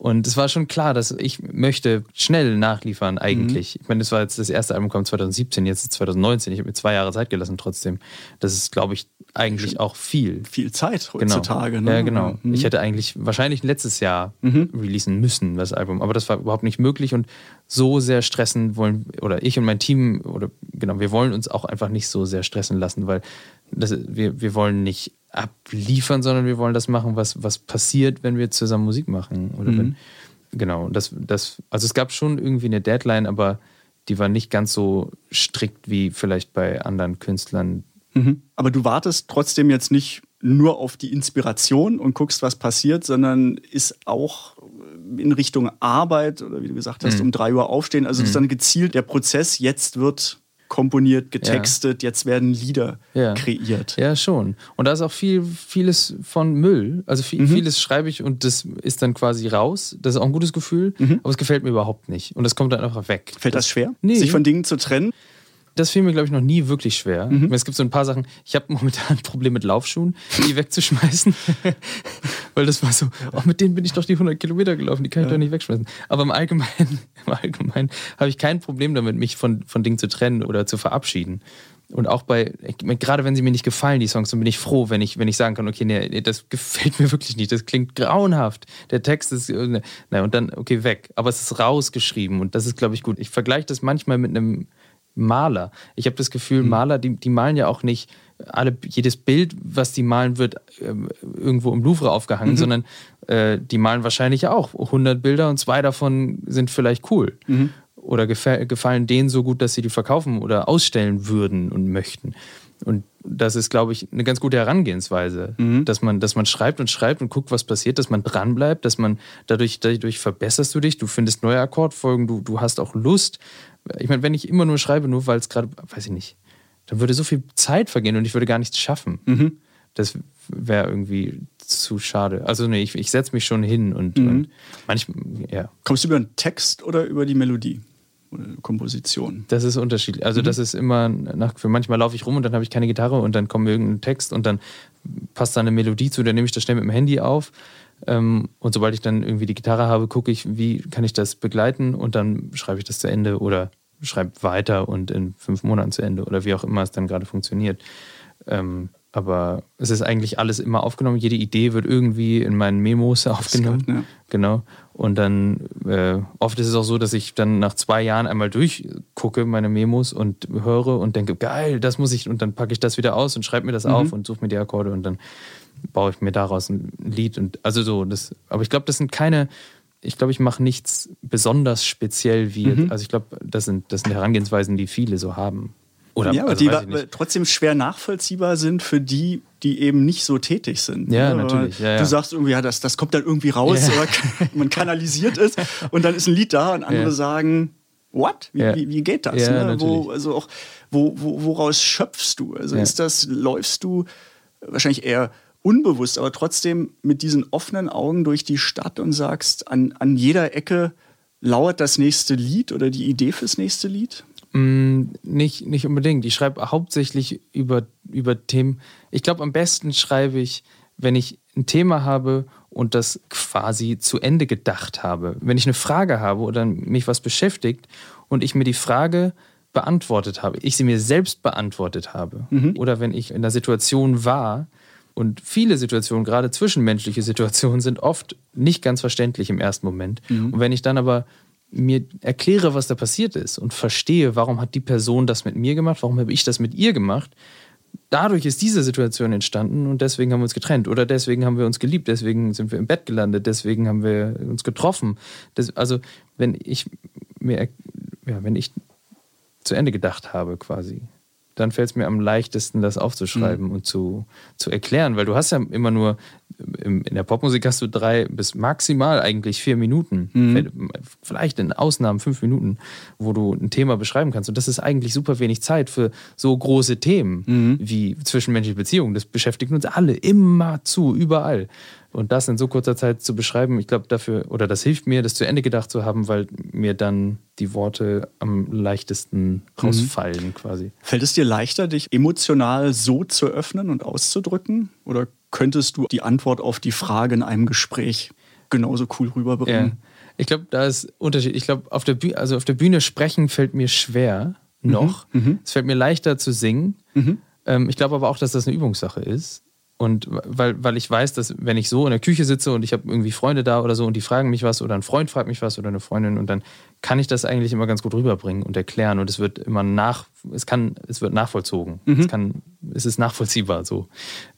Und es war schon klar, dass ich möchte schnell nachliefern eigentlich. Ich meine, das war jetzt das erste Album kommt 2017, jetzt ist 2019. Ich habe mir zwei Jahre Zeit gelassen trotzdem. Das ist, glaube ich, eigentlich auch viel. Viel Zeit Genau. heutzutage. Ne? Ja, genau. Mhm. Ich hätte eigentlich wahrscheinlich letztes Jahr releasen müssen, das Album. Aber das war überhaupt nicht möglich und so sehr stressen wollen, oder ich und mein Team, oder genau, wir wollen uns auch einfach nicht so sehr stressen lassen, weil das, wir, wir wollen nicht abliefern, sondern wir wollen das machen, was, was passiert, wenn wir zusammen Musik machen. Oder wenn, genau, das, das, also es gab schon irgendwie eine Deadline, aber die war nicht ganz so strikt wie vielleicht bei anderen Künstlern, Mhm. Aber du wartest trotzdem jetzt nicht nur auf die Inspiration und guckst, was passiert, sondern ist auch in Richtung Arbeit oder wie du gesagt Mhm. hast, um drei Uhr aufstehen. Also ist dann gezielt der Prozess, jetzt wird komponiert, getextet, jetzt werden Lieder Ja. kreiert. Ja, schon. Und da ist auch viel, vieles von Müll. Also viel, vieles schreibe ich und das ist dann quasi raus. Das ist auch ein gutes Gefühl, aber es gefällt mir überhaupt nicht. Und das kommt dann einfach weg. Fällt das schwer, Nee. sich von Dingen zu trennen? Das fiel mir, glaube ich, noch nie wirklich schwer. Es gibt so ein paar Sachen. Ich habe momentan ein Problem mit Laufschuhen, die wegzuschmeißen. (laughs) Weil das war so, oh, mit denen bin ich doch die 100 Kilometer gelaufen, die kann ich doch nicht wegschmeißen. Aber im Allgemeinen, (laughs) im Allgemeinen habe ich kein Problem damit, mich von, von Dingen zu trennen oder zu verabschieden. Und auch bei, gerade wenn sie mir nicht gefallen, die Songs, dann bin ich froh, wenn ich, wenn ich sagen kann, okay, nee, nee, das gefällt mir wirklich nicht, das klingt grauenhaft. Der Text ist, äh, ne, na, und dann, okay, weg. Aber es ist rausgeschrieben und das ist, glaube ich, gut. Ich vergleiche das manchmal mit einem Maler. Ich habe das Gefühl, Maler, die, die malen ja auch nicht alle, jedes Bild, was die malen, wird ähm, irgendwo im Louvre aufgehangen, sondern äh, die malen wahrscheinlich auch 100 Bilder und zwei davon sind vielleicht cool. Oder gefä- gefallen denen so gut, dass sie die verkaufen oder ausstellen würden und möchten. Und das ist, glaube ich, eine ganz gute Herangehensweise, dass, man, dass man schreibt und schreibt und guckt, was passiert, dass man dranbleibt, dass man dadurch, dadurch verbesserst du dich, du findest neue Akkordfolgen, du, du hast auch Lust. Ich meine, wenn ich immer nur schreibe, nur weil es gerade, weiß ich nicht, dann würde so viel Zeit vergehen und ich würde gar nichts schaffen. Das wäre irgendwie zu schade. Also nee, ich, ich setze mich schon hin und, und manchmal, ja, Kommst du über den Text oder über die Melodie oder Komposition? das ist unterschiedlich. Also das ist immer nach, für manchmal laufe ich rum und dann habe ich keine Gitarre und dann kommt mir irgendein Text und dann passt da eine Melodie zu, dann nehme ich das schnell mit dem Handy auf. Ähm, und sobald ich dann irgendwie die Gitarre habe, gucke ich, wie kann ich das begleiten und dann schreibe ich das zu Ende oder schreibe weiter und in fünf Monaten zu Ende oder wie auch immer es dann gerade funktioniert. Ähm, aber es ist eigentlich alles immer aufgenommen. Jede Idee wird irgendwie in meinen Memos (laughs) aufgenommen. ja. Genau. Und dann äh, oft ist es auch so, dass ich dann nach zwei Jahren einmal durchgucke, meine Memos und höre und denke, geil, das muss ich, und dann packe ich das wieder aus und schreibe mir das auf und suche mir die Akkorde und dann baue ich mir daraus ein Lied. Und also so, das, aber ich glaube, das sind keine, ich glaube, ich mache nichts besonders speziell wie, also ich glaube, das sind, das sind Herangehensweisen, die viele so haben. Oder ja, aber also die trotzdem schwer nachvollziehbar sind für die, die eben nicht so tätig sind. Ja, ne? natürlich, ja, ja. Du sagst irgendwie, ja, das, das kommt dann irgendwie raus Ja. oder (laughs) man kanalisiert es und dann ist ein Lied da und andere sagen, what? Wie, wie, wie geht das? Ne? wo, also auch, wo, wo, woraus schöpfst du? Also ist das, läufst du wahrscheinlich eher unbewusst, aber trotzdem mit diesen offenen Augen durch die Stadt und sagst, an, an jeder Ecke lauert das nächste Lied oder die Idee fürs nächste Lied? Mm, nicht, nicht unbedingt. Ich schreibe hauptsächlich über, über Themen. Ich glaube, am besten schreibe ich, wenn ich ein Thema habe und das quasi zu Ende gedacht habe. Wenn ich eine Frage habe oder mich was beschäftigt und ich mir die Frage beantwortet habe, ich sie mir selbst beantwortet habe. Oder wenn ich in einer Situation war, und viele Situationen, gerade zwischenmenschliche Situationen, sind oft nicht ganz verständlich im ersten Moment. Und wenn ich dann aber mir erkläre, was da passiert ist und verstehe, warum hat die Person das mit mir gemacht, warum habe ich das mit ihr gemacht, dadurch ist diese Situation entstanden und deswegen haben wir uns getrennt oder deswegen haben wir uns geliebt, deswegen sind wir im Bett gelandet, deswegen haben wir uns getroffen. Das, also wenn ich mir, ja, wenn ich zu Ende gedacht habe quasi, dann fällt es mir am leichtesten, das aufzuschreiben mhm. und zu, zu erklären, weil du hast ja immer nur, in der Popmusik hast du drei bis maximal eigentlich vier Minuten, mhm. vielleicht in Ausnahmen fünf Minuten, wo du ein Thema beschreiben kannst. Und das ist eigentlich super wenig Zeit für so große Themen mhm. wie zwischenmenschliche Beziehungen. Das beschäftigt uns alle immer zu, überall. Und das in so kurzer Zeit zu beschreiben, ich glaube dafür, oder das hilft mir, das zu Ende gedacht zu haben, weil mir dann die Worte am leichtesten mhm. rausfallen mhm. quasi. Fällt es dir leichter, dich emotional so zu öffnen und auszudrücken? Oder könntest du die Antwort auf die Frage in einem Gespräch genauso cool rüberbringen? Ja. Ich glaube, da ist Unterschied. Ich glaube, auf der Bühne, also auf der Bühne sprechen fällt mir schwer noch. Mhm. mhm. Es fällt mir leichter zu singen. Mhm. Ähm, ich glaube aber auch, dass das eine Übungssache ist. Und weil, weil ich weiß, dass wenn ich so in der Küche sitze und ich habe irgendwie Freunde da oder so und die fragen mich was oder ein Freund fragt mich was oder eine Freundin und dann kann ich das eigentlich immer ganz gut rüberbringen und erklären und es wird immer nach, es kann, es wird nachvollzogen. Mhm. Es kann, es ist nachvollziehbar so.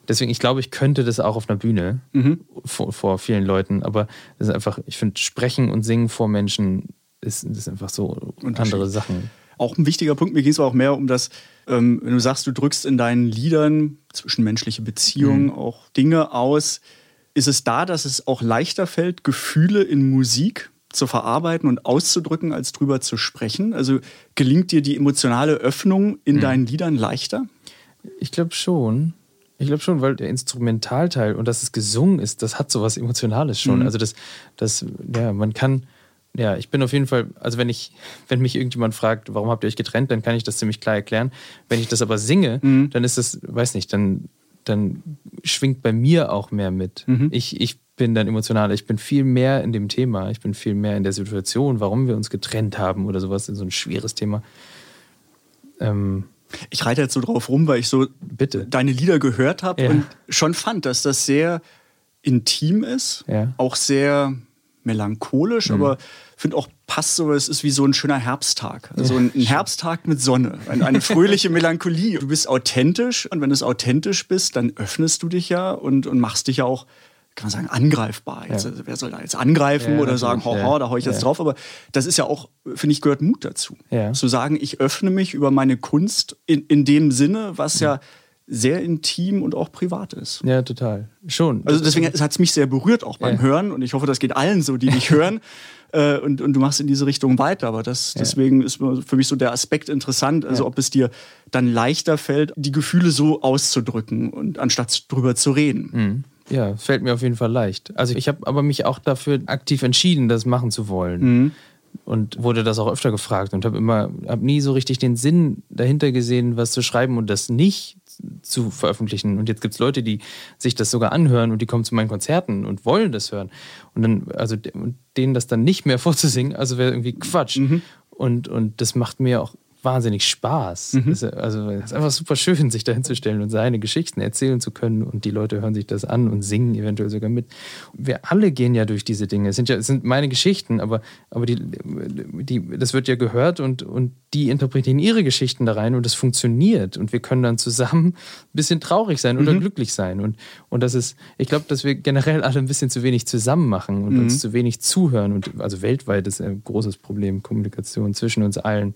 Deswegen, ich glaube, ich könnte das auch auf einer Bühne mhm. vor, vor vielen Leuten, aber es ist einfach, ich finde, sprechen und singen vor Menschen ist, ist einfach so andere Sachen. Auch ein wichtiger Punkt, mir ging es auch mehr um das, ähm, wenn du sagst, du drückst in deinen Liedern zwischenmenschliche Beziehungen mhm. auch Dinge aus, ist es da, dass es auch leichter fällt, Gefühle in Musik zu verarbeiten und auszudrücken, als drüber zu sprechen? Also gelingt dir die emotionale Öffnung in mhm. deinen Liedern leichter? Ich glaube schon. Ich glaube schon, weil der Instrumentalteil und dass es gesungen ist, das hat sowas Emotionales schon. Mhm. Also das, das, ja, man kann, ja, ich bin auf jeden Fall, also wenn ich, wenn mich irgendjemand fragt, warum habt ihr euch getrennt, dann kann ich das ziemlich klar erklären. Wenn ich das aber singe, mhm. dann ist das, weiß nicht, dann, dann schwingt bei mir auch mehr mit. Mhm. Ich, ich bin dann emotional, ich bin viel mehr in dem Thema, ich bin viel mehr in der Situation, warum wir uns getrennt haben oder sowas, so ein schweres Thema. Ähm, ich reite jetzt so drauf rum, weil ich so Bitte. deine Lieder gehört habe ja. und schon fand, dass das sehr intim ist, ja. auch sehr melancholisch, mhm. aber finde auch passt so, es ist wie so ein schöner Herbsttag. Also ein, Herbsttag mit Sonne, eine, fröhliche Melancholie. Du bist authentisch und wenn du authentisch bist, dann öffnest du dich ja und, und machst dich ja auch kann man sagen, angreifbar. Jetzt, ja. Also wer soll da jetzt angreifen ja, oder sagen, haha, ja. da hau ich jetzt drauf. Aber das ist ja auch, finde ich, gehört Mut dazu. Zu sagen, ich öffne mich über meine Kunst in, in dem Sinne, was ja sehr intim und auch privat ist. Ja, total. Schon. Also deswegen hat es mich sehr berührt, auch beim ja. Hören. Und ich hoffe, das geht allen so, die dich (laughs) hören. Äh, und, und du machst in diese Richtung weiter. Aber das, ja. deswegen ist für mich so der Aspekt interessant, also ja. ob es dir dann leichter fällt, die Gefühle so auszudrücken und anstatt drüber zu reden. Mhm. Ja, fällt mir auf jeden Fall leicht. Also ich habe aber mich auch dafür aktiv entschieden, das machen zu wollen. Mhm und wurde das auch öfter gefragt und habe immer, habe nie so richtig den Sinn dahinter gesehen, was zu schreiben und das nicht zu veröffentlichen. Und jetzt gibt es Leute, die sich das sogar anhören und die kommen zu meinen Konzerten und wollen das hören. Und dann, also denen das dann nicht mehr (laughs) vorzusingen, also wäre irgendwie Quatsch. Mhm. Und, und das macht mir auch wahnsinnig Spaß. Mhm. Es, also es ist einfach super schön, sich da hinzustellen und seine Geschichten erzählen zu können und die Leute hören sich das an und singen eventuell sogar mit. Wir alle gehen ja durch diese Dinge. Es sind ja es sind meine Geschichten, aber, aber die, die, das wird ja gehört und, und die interpretieren ihre Geschichten da rein und es funktioniert und wir können dann zusammen ein bisschen traurig sein oder mhm. glücklich sein. Und, und das ist, ich glaube, dass wir generell alle ein bisschen zu wenig zusammen machen und mhm. uns zu wenig zuhören. Und also weltweit ist ein großes Problem, Kommunikation zwischen uns allen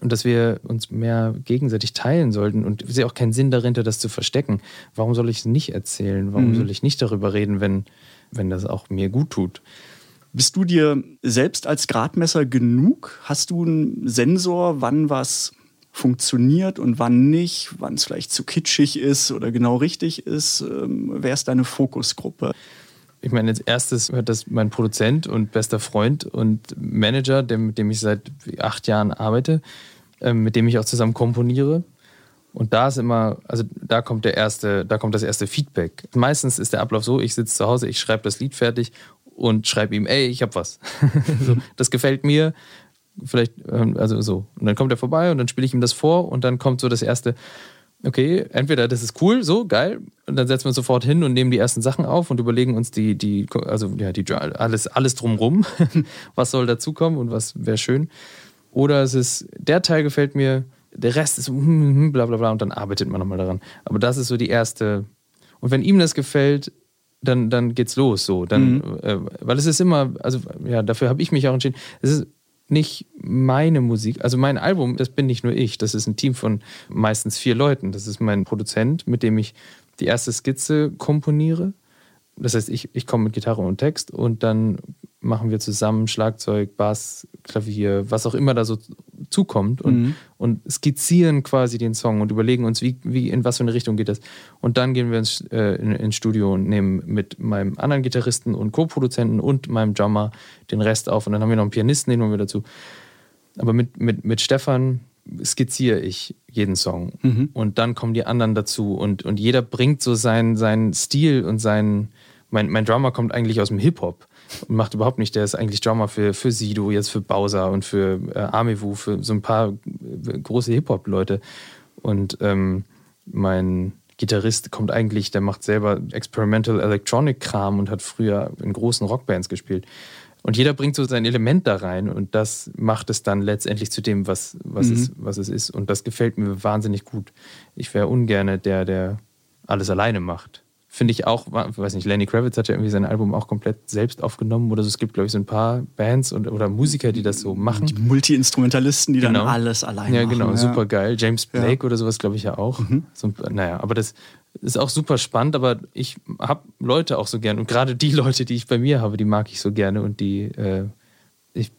und dass wir uns mehr gegenseitig teilen sollten. Und ich sehe auch keinen Sinn darin, das zu verstecken. Warum soll ich es nicht erzählen? Warum mhm. soll ich nicht darüber reden, wenn, wenn das auch mir gut tut? Bist du dir selbst als Gradmesser genug? Hast du einen Sensor, wann was funktioniert und wann nicht, wann es vielleicht zu kitschig ist oder genau richtig ist? Ähm, wer ist deine Fokusgruppe? Ich meine, als erstes hört das mein Produzent und bester Freund und Manager, der, mit dem ich seit acht Jahren arbeite, äh, mit dem ich auch zusammen komponiere. Und da ist immer, also da kommt der erste, da kommt das erste Feedback. Meistens ist der Ablauf so, ich sitze zu Hause, ich schreibe das Lied fertig und schreibe ihm, ey, ich hab was. (laughs) so, das gefällt mir. Vielleicht, ähm, also so. Und dann kommt er vorbei und dann spiele ich ihm das vor und dann kommt so das erste, okay, entweder das ist cool, so geil, und dann setzen wir uns sofort hin und nehmen die ersten Sachen auf und überlegen uns die, die, also ja, die alles, alles drumrum, (laughs) was soll dazukommen und was wäre schön. Oder es ist, der Teil gefällt mir, der Rest ist hm, hm, hm, bla bla bla und dann arbeitet man nochmal daran. Aber das ist so die erste. Und wenn ihm das gefällt, dann, dann geht's los so. Dann, mhm. äh, weil es ist immer, also ja, dafür habe ich mich auch entschieden. Es ist nicht meine Musik. Also mein Album, das bin nicht nur ich. Das ist ein Team von meistens vier Leuten. Das ist mein Produzent, mit dem ich die erste Skizze komponiere. Das heißt, ich, ich komme mit Gitarre und Text und dann machen wir zusammen Schlagzeug, Bass, Klavier, was auch immer da so zukommt und, mhm. und skizzieren quasi den Song und überlegen uns, wie, wie, in was für eine Richtung geht das. Und dann gehen wir ins, äh, in, ins Studio und nehmen mit meinem anderen Gitarristen und Co-Produzenten und meinem Drummer den Rest auf. Und dann haben wir noch einen Pianisten, den holen wir dazu. Aber mit, mit, mit Stefan skizziere ich jeden Song. Mhm. Und dann kommen die anderen dazu und, und jeder bringt so seinen, seinen Stil und seinen. Mein, mein Drummer kommt eigentlich aus dem Hip-Hop und macht überhaupt nicht. Der ist eigentlich Drummer für, für Sido, jetzt für Bowser und für äh, Amewu, für so ein paar äh, große Hip-Hop-Leute. Und ähm, mein Gitarrist kommt eigentlich, der macht selber Experimental Electronic Kram und hat früher in großen Rockbands gespielt. Und jeder bringt so sein Element da rein und das macht es dann letztendlich zu dem, was, was, mhm. es, was es ist. Und das gefällt mir wahnsinnig gut. Ich wäre ungern der, der alles alleine macht finde ich auch, weiß nicht, Lenny Kravitz hat ja irgendwie sein Album auch komplett selbst aufgenommen oder so. Es gibt, glaube ich, so ein paar Bands und, oder Musiker, die das so machen. Die Multi-Instrumentalisten, die genau. dann alles alleine machen. Ja, genau, ja. super geil. James Blake ja. oder sowas, glaube ich ja auch. Mhm. So, naja, aber das ist auch super spannend, aber ich habe Leute auch so gern und gerade die Leute, die ich bei mir habe, die mag ich so gerne und die, äh, ich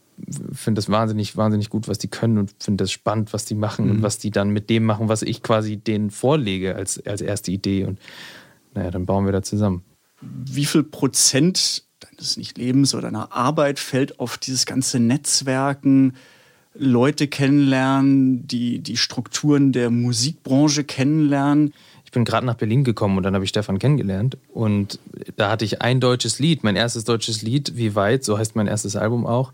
finde das wahnsinnig, wahnsinnig gut, was die können und finde das spannend, was die machen mhm. und was die dann mit dem machen, was ich quasi denen vorlege als, als erste Idee und naja, dann bauen wir da zusammen. Wie viel Prozent deines nicht Lebens oder deiner Arbeit fällt auf dieses ganze Netzwerken, Leute kennenlernen, die, die Strukturen der Musikbranche kennenlernen? Ich bin gerade nach Berlin gekommen und dann habe ich Stefan kennengelernt. Und da hatte ich ein deutsches Lied, mein erstes deutsches Lied, Wie weit, so heißt mein erstes Album auch.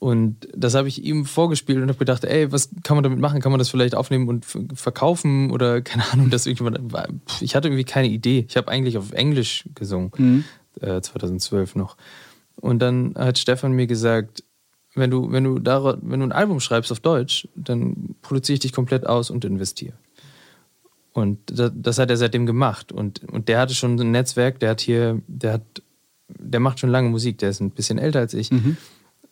Und das habe ich ihm vorgespielt und habe gedacht, ey, was kann man damit machen? Kann man das vielleicht aufnehmen und verkaufen oder (laughs) keine Ahnung, das irgendjemand. Ich hatte irgendwie keine Idee. Ich habe eigentlich auf Englisch gesungen, mhm. äh, 2012 noch. Und dann hat Stefan mir gesagt, wenn du, wenn du da, wenn du ein Album schreibst auf Deutsch, dann produziere ich dich komplett aus und investiere. Und das, das, hat er seitdem gemacht. Und, und der hatte schon ein Netzwerk, der hat hier, der hat, der macht schon lange Musik, der ist ein bisschen älter als ich. Mhm.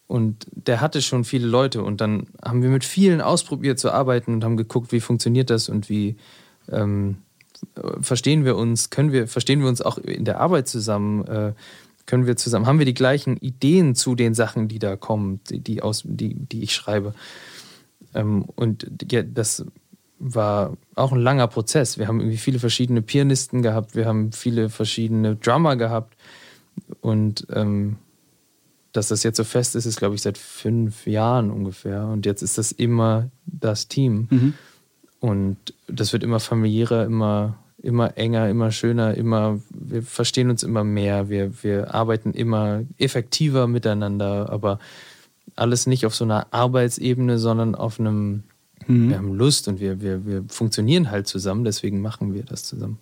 Und der hatte schon viele Leute. Und dann haben wir mit vielen ausprobiert zu arbeiten und haben geguckt, wie funktioniert das und wie ähm, verstehen wir uns, können wir, verstehen wir uns auch in der Arbeit zusammen, äh, können wir zusammen, haben wir die gleichen Ideen zu den Sachen, die da kommen, die, die, aus, die, die ich schreibe. Ähm, und ja, das war auch ein langer Prozess. Wir haben irgendwie viele verschiedene Pianisten gehabt, wir haben viele verschiedene Drummer gehabt. Und ähm, dass das jetzt so fest ist, ist, glaube ich, seit fünf Jahren ungefähr. Und jetzt ist das immer das Team. Mhm. Und das wird immer familiärer, immer, immer enger, immer schöner, immer, wir verstehen uns immer mehr, wir, wir arbeiten immer effektiver miteinander, aber alles nicht auf so einer Arbeitsebene, sondern auf einem, mhm. wir haben Lust und wir, wir, wir funktionieren halt zusammen, deswegen machen wir das zusammen.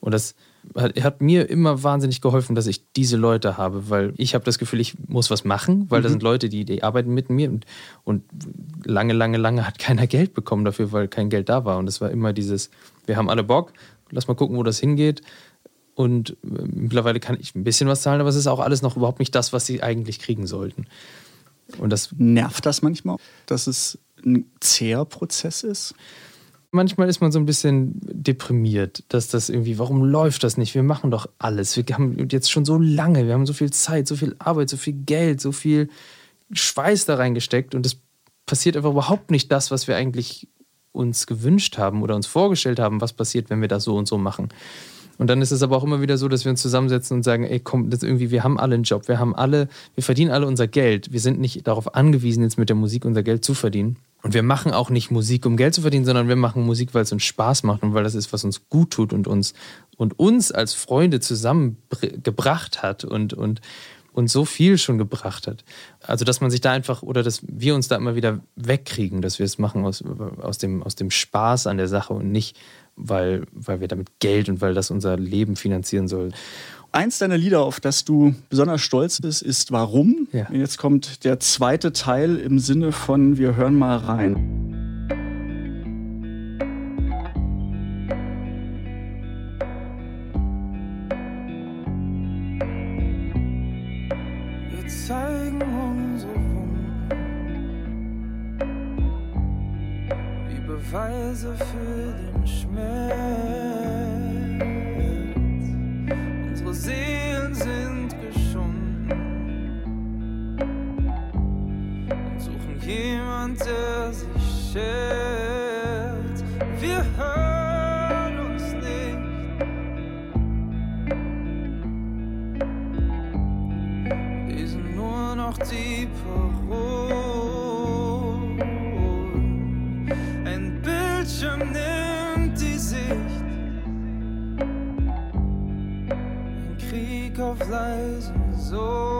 Und das, hat, hat, mir immer wahnsinnig geholfen, dass ich diese Leute habe, weil ich habe das Gefühl, ich muss was machen, weil mhm. da sind Leute, die, die arbeiten mit mir und, und lange, lange, lange hat keiner (laughs) Geld bekommen dafür, weil kein Geld da war. Und es war immer dieses, wir haben alle Bock, lass mal gucken, wo das hingeht. Und äh, mittlerweile kann ich ein bisschen was zahlen, aber es ist auch alles noch überhaupt nicht das, was sie eigentlich kriegen sollten. Und das nervt das manchmal, dass es ein zäher Prozess ist? Manchmal ist man so ein bisschen deprimiert, dass das irgendwie, warum läuft das nicht? Wir machen doch alles. Wir haben jetzt schon so lange, wir haben so viel Zeit, so viel Arbeit, so viel Geld, so viel Schweiß da reingesteckt und es passiert einfach überhaupt nicht das, was wir eigentlich uns gewünscht haben oder uns vorgestellt haben, was passiert, wenn wir das so und so machen. Und dann ist es aber auch immer wieder so, dass wir uns zusammensetzen und sagen, ey, komm, das irgendwie, wir haben alle einen Job, wir haben alle, wir verdienen alle unser Geld. Wir sind nicht darauf angewiesen, jetzt mit der Musik unser Geld zu verdienen. Und wir machen auch nicht Musik, um Geld zu verdienen, sondern wir machen Musik, weil es uns Spaß macht und weil das ist, was uns gut tut und uns, und uns als Freunde zusammengebracht hat und, und uns so viel schon gebracht hat. Also, dass man sich da einfach oder dass wir uns da immer wieder wegkriegen, dass wir es machen aus, aus, dem, aus dem Spaß an der Sache und nicht, weil, weil wir damit Geld und weil das unser Leben finanzieren soll. Eins deiner Lieder, auf das du besonders stolz bist, ist Warum. Ja. Jetzt kommt der zweite Teil im Sinne von Wir hören mal rein. Beweise für den Schmerz. Unsere Seelen sind geschunden und suchen jemand, der sich schert. soul.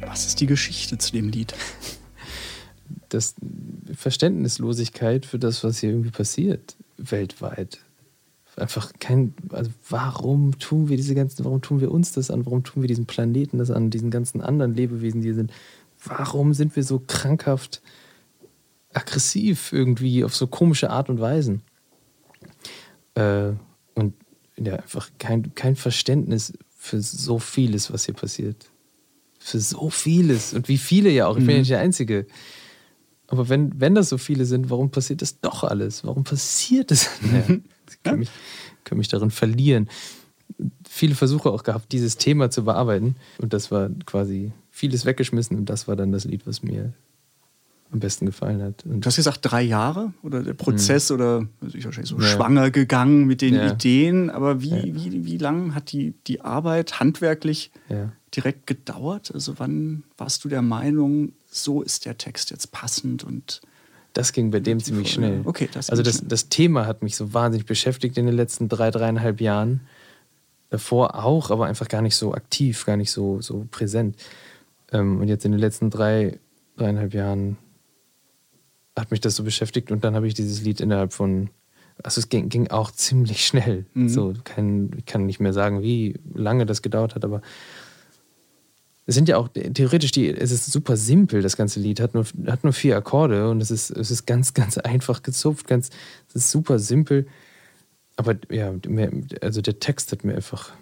Was ist die Geschichte zu dem Lied? (laughs) das Verständnislosigkeit für das, was hier irgendwie passiert, weltweit. Einfach kein, also warum tun wir diese ganzen, warum tun wir uns das an, warum tun wir diesen Planeten das an, diesen ganzen anderen Lebewesen, die hier sind, warum sind wir so krankhaft aggressiv irgendwie auf so komische Art und Weisen? Äh, und ja, einfach kein, kein Verständnis für so vieles, was hier passiert. Für so vieles. Und wie viele ja auch. Ich bin ja nicht der Einzige. Aber wenn, wenn das so viele sind, warum passiert das doch alles? Warum passiert das? (laughs) Ja, ich kann, mich, kann mich darin verlieren. Viele Versuche auch gehabt, dieses Thema zu bearbeiten. Und das war quasi vieles weggeschmissen. Und das war dann das Lied, was mir am besten gefallen hat. Und Du hast gesagt, drei Jahre oder der Prozess oder also ich wahrscheinlich so Mhm. Ja. schwanger gegangen mit den Ja. Ideen. Aber wie, Ja. wie, wie lang hat die, die Arbeit handwerklich ja. Direkt gedauert? Also wann warst du der Meinung, so ist der Text jetzt passend und Das ging bei dem ziemlich Folge. schnell. Okay, das also das, schnell. das Thema hat mich so wahnsinnig beschäftigt in den letzten drei, dreieinhalb Jahren. Davor auch, aber einfach gar nicht so aktiv, gar nicht so, so präsent. Ähm, und jetzt in den letzten drei, dreieinhalb Jahren hat mich das so beschäftigt und dann habe ich dieses Lied innerhalb von, also es ging, ging auch ziemlich schnell. Mhm. So, kein, ich kann nicht mehr sagen, wie lange das gedauert hat, aber es sind ja auch theoretisch die, es ist super simpel, das ganze Lied, hat nur, hat nur vier Akkorde und es ist, es ist ganz, (laughs) ganz einfach gezupft, ganz, es ist super simpel. Aber ja, also der Text hat mir einfach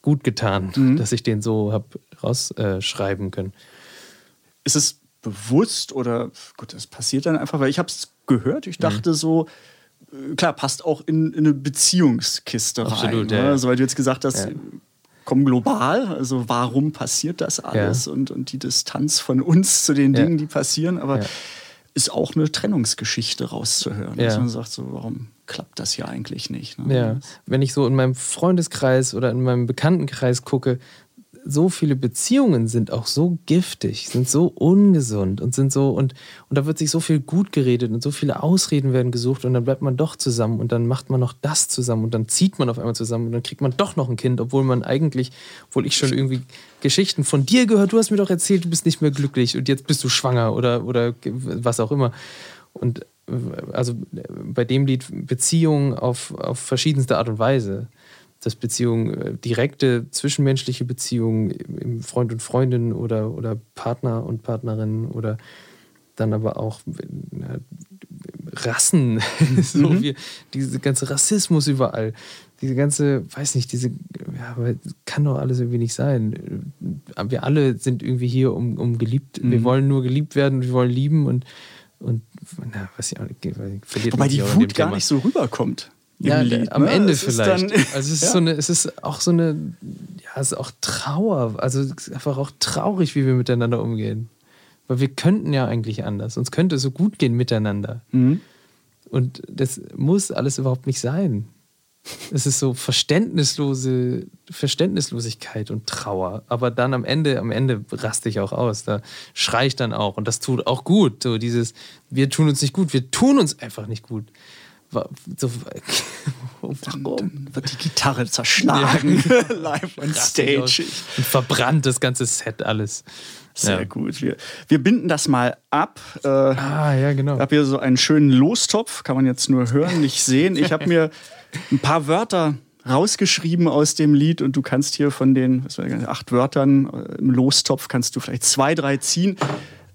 gut getan, Mhm. dass ich den so habe rausschreiben können. ist es bewusst oder gut, das passiert dann einfach, weil ich habe es gehört, Mhm. ich dachte so, äh, klar, passt auch in, in eine Beziehungskiste Absolut, rein. ja, Ne? ja. Also, weil du jetzt gesagt hast, Ja. Komm global, also warum passiert das alles Ja. und, und die Distanz von uns zu den Ja. Dingen, die passieren, aber Ja. ist auch eine Trennungsgeschichte rauszuhören. Dass man sagt, so, warum klappt das hier eigentlich nicht? Ne? Ja, wenn ich so in meinem Freundeskreis oder in meinem Bekanntenkreis gucke, so viele Beziehungen sind auch so giftig, sind so ungesund und sind so und, und da wird sich so viel gut geredet und so viele Ausreden werden gesucht und dann bleibt man doch zusammen und dann macht man noch das zusammen und dann zieht man auf einmal zusammen und dann kriegt man doch noch ein Kind, obwohl man eigentlich, obwohl ich schon irgendwie Geschichten von dir gehört, du hast mir doch erzählt, du bist nicht mehr glücklich und jetzt bist du schwanger oder, oder was auch immer. Und äh, also äh, bei dem Lied Beziehungen auf, auf verschiedenste Art und Weise. Dass Beziehungen, äh, direkte zwischenmenschliche Beziehungen im Freund und Freundin oder, oder Partner und Partnerin oder dann aber auch äh, Rassen, (laughs) so wie diese ganze Rassismus überall, diese ganze, weiß nicht, diese, ja, aber kann doch alles irgendwie nicht sein. Wir alle sind irgendwie hier, um, um geliebt, wir Mhm. wollen nur geliebt werden, wir wollen lieben und, und na, was ich auch nicht, verliert Wobei die Wut gar nicht so rüberkommt. Ja, Lied, am ne? Ende Es vielleicht. dann- (laughs) also es ist Ja. so eine, es ist auch so eine, ja, es ist auch Trauer, also es ist einfach auch traurig, wie wir miteinander umgehen. Weil wir könnten ja eigentlich anders. Uns könnte es so gut gehen miteinander. Mhm. Und das muss alles überhaupt nicht sein. Es ist so verständnislose Verständnislosigkeit und Trauer. Aber dann am Ende, am Ende raste ich auch aus. Da schrei ich dann auch. Und das tut auch gut. So dieses, wir tun uns nicht gut. Wir tun uns einfach nicht gut. So, (laughs) warum? Dann wird die Gitarre zerschlagen, (laughs) live on Raste ich aus. stage. Und verbrannt das ganze Set alles. Sehr Ja. gut. Wir, wir binden das mal ab. Äh, Ah, ja, genau. Ich habe hier so einen schönen Lostopf, kann man jetzt nur hören, nicht (laughs) sehen. Ich habe mir ein paar Wörter rausgeschrieben aus dem Lied und du kannst hier von den das, acht Wörtern äh, im Lostopf kannst du vielleicht zwei, drei ziehen.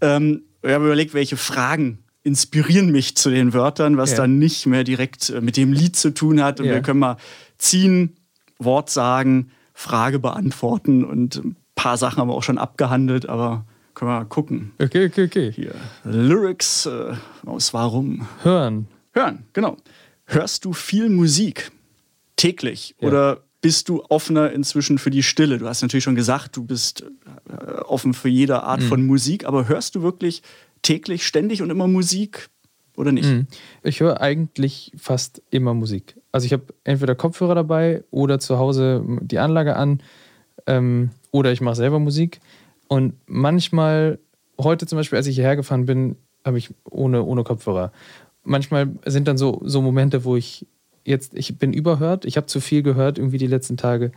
Ähm, ich habe überlegt, welche Fragen inspirieren mich zu den Wörtern, was Ja. dann nicht mehr direkt äh, mit dem Lied zu tun hat. Und Ja. wir können mal ziehen, Wort sagen, Frage beantworten und ein paar Sachen haben wir auch schon abgehandelt, aber können wir mal gucken. Okay, okay, okay. Hier, Lyrics äh, aus Warum. Hören. Hören, genau. Hörst du viel Musik täglich Ja. oder bist du offener inzwischen für die Stille? Du hast natürlich schon gesagt, du bist äh, offen für jede Art Mhm. von Musik, aber hörst du wirklich täglich, ständig und immer Musik oder nicht? Mhm. Ich höre eigentlich fast immer Musik. Also ich habe entweder Kopfhörer dabei oder zu Hause die Anlage an ähm, oder ich mache selber Musik. Und manchmal, heute zum Beispiel, als ich hierher gefahren bin, habe ich ohne, ohne Kopfhörer. Manchmal sind dann so, so Momente, wo ich jetzt, ich bin überhört, ich habe zu viel gehört irgendwie die letzten Tage.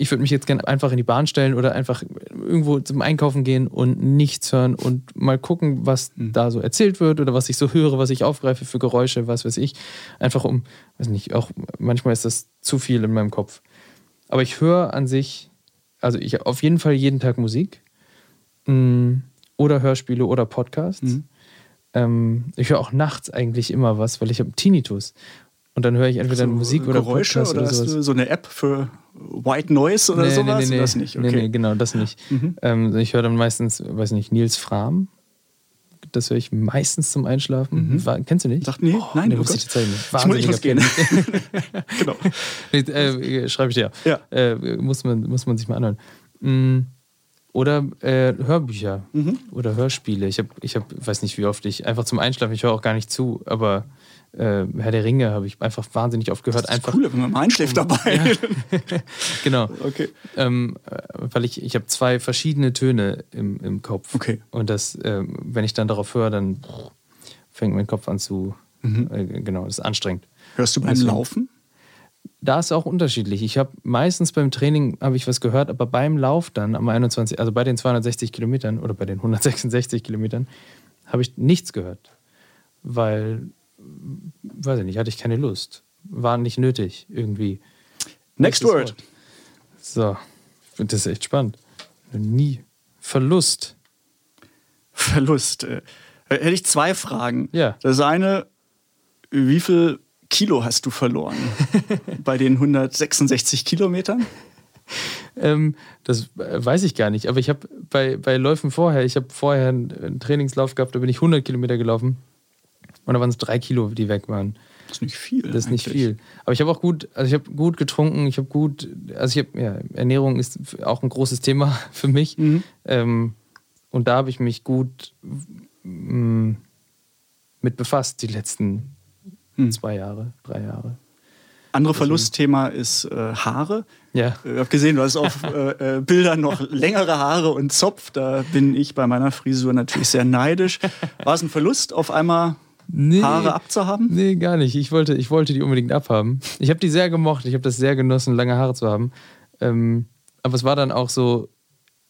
Ich würde mich jetzt gerne einfach in die Bahn stellen oder einfach irgendwo zum Einkaufen gehen und nichts hören und mal gucken, was da so erzählt wird oder was ich so höre, was ich aufgreife für Geräusche, was weiß ich. Einfach um, weiß nicht, auch manchmal ist das zu viel in meinem Kopf. Aber ich höre an sich, also ich auf jeden Fall jeden Tag Musik mm, oder Hörspiele oder Podcasts. Ähm, ich höre auch nachts eigentlich immer was, weil ich habe Tinnitus. Und dann höre ich entweder So Musik oder Geräusche Podcast oder, oder, sowas. so eine App für White Noise oder sowas? Das nicht, okay. Mhm. nee, nee, genau, das nicht. Ähm, ich höre dann meistens, weiß nicht, Nils Fram. Das höre ich meistens zum Einschlafen. War, kennst du nicht? Sagt, nee, nein, nee, oh Gott. ich. Ich muss, ich muss gehen. (laughs) (laughs) Genau. Nee, äh, Schreibe ich dir. Ja. Äh, muss, man, muss man sich mal anhören. Mm, Oder äh, Hörbücher Mhm. oder Hörspiele. Ich habe, ich hab, weiß nicht, wie oft ich einfach zum Einschlafen, ich höre auch gar nicht zu, aber äh, Herr der Ringe habe ich einfach wahnsinnig oft gehört. Das ist einfach, cool, wenn man mal einschläft (laughs) dabei. (laughs) Genau. Okay. Ähm, äh, weil ich, ich habe zwei verschiedene Töne im, im Kopf. Okay. Und das, ähm, wenn ich dann darauf höre, dann fängt mein Kopf an zu, Mhm. äh, genau, das ist anstrengend. Hörst du beim Deswegen- Laufen? Da ist es auch unterschiedlich. Ich habe meistens beim Training habe ich was gehört, aber beim Lauf dann am 21, also bei den 260 Kilometern oder bei den 166 Kilometern habe ich nichts gehört, weil, weiß ich nicht, hatte ich keine Lust, war nicht nötig irgendwie. Next word. So, ich finde das echt spannend. Nie Verlust. Verlust. Äh, hätte ich zwei Fragen. Ja. Das eine, wie viel Kilo hast du verloren (laughs) bei den 166 Kilometern? Ähm, das äh, weiß ich gar nicht, aber ich habe bei, bei Läufen vorher, ich habe vorher einen Trainingslauf gehabt, da bin ich 100 Kilometer gelaufen und da waren es drei Kilo, die weg waren. Das ist nicht viel. Das ist nicht eigentlich. viel. Aber ich habe auch gut, also ich habe gut getrunken, ich habe gut, also ich habe, ja, Ernährung ist auch ein großes Thema (laughs) für mich. Mhm. Ähm, und da habe ich mich gut mm, mit befasst, die letzten Mhm. zwei Jahre, drei Jahre. Andere Verlustthema ist äh, Haare. Ja. Ich habe gesehen, du hast auf (laughs) äh, äh, Bildern noch längere Haare und Zopf. Da bin ich bei meiner Frisur natürlich sehr neidisch. War es ein Verlust, auf einmal Nee. Haare abzuhaben? Nee, gar nicht. Ich wollte, ich wollte die unbedingt abhaben. Ich habe die sehr gemocht. Ich habe das sehr genossen, lange Haare zu haben. Ähm, aber es war dann auch so,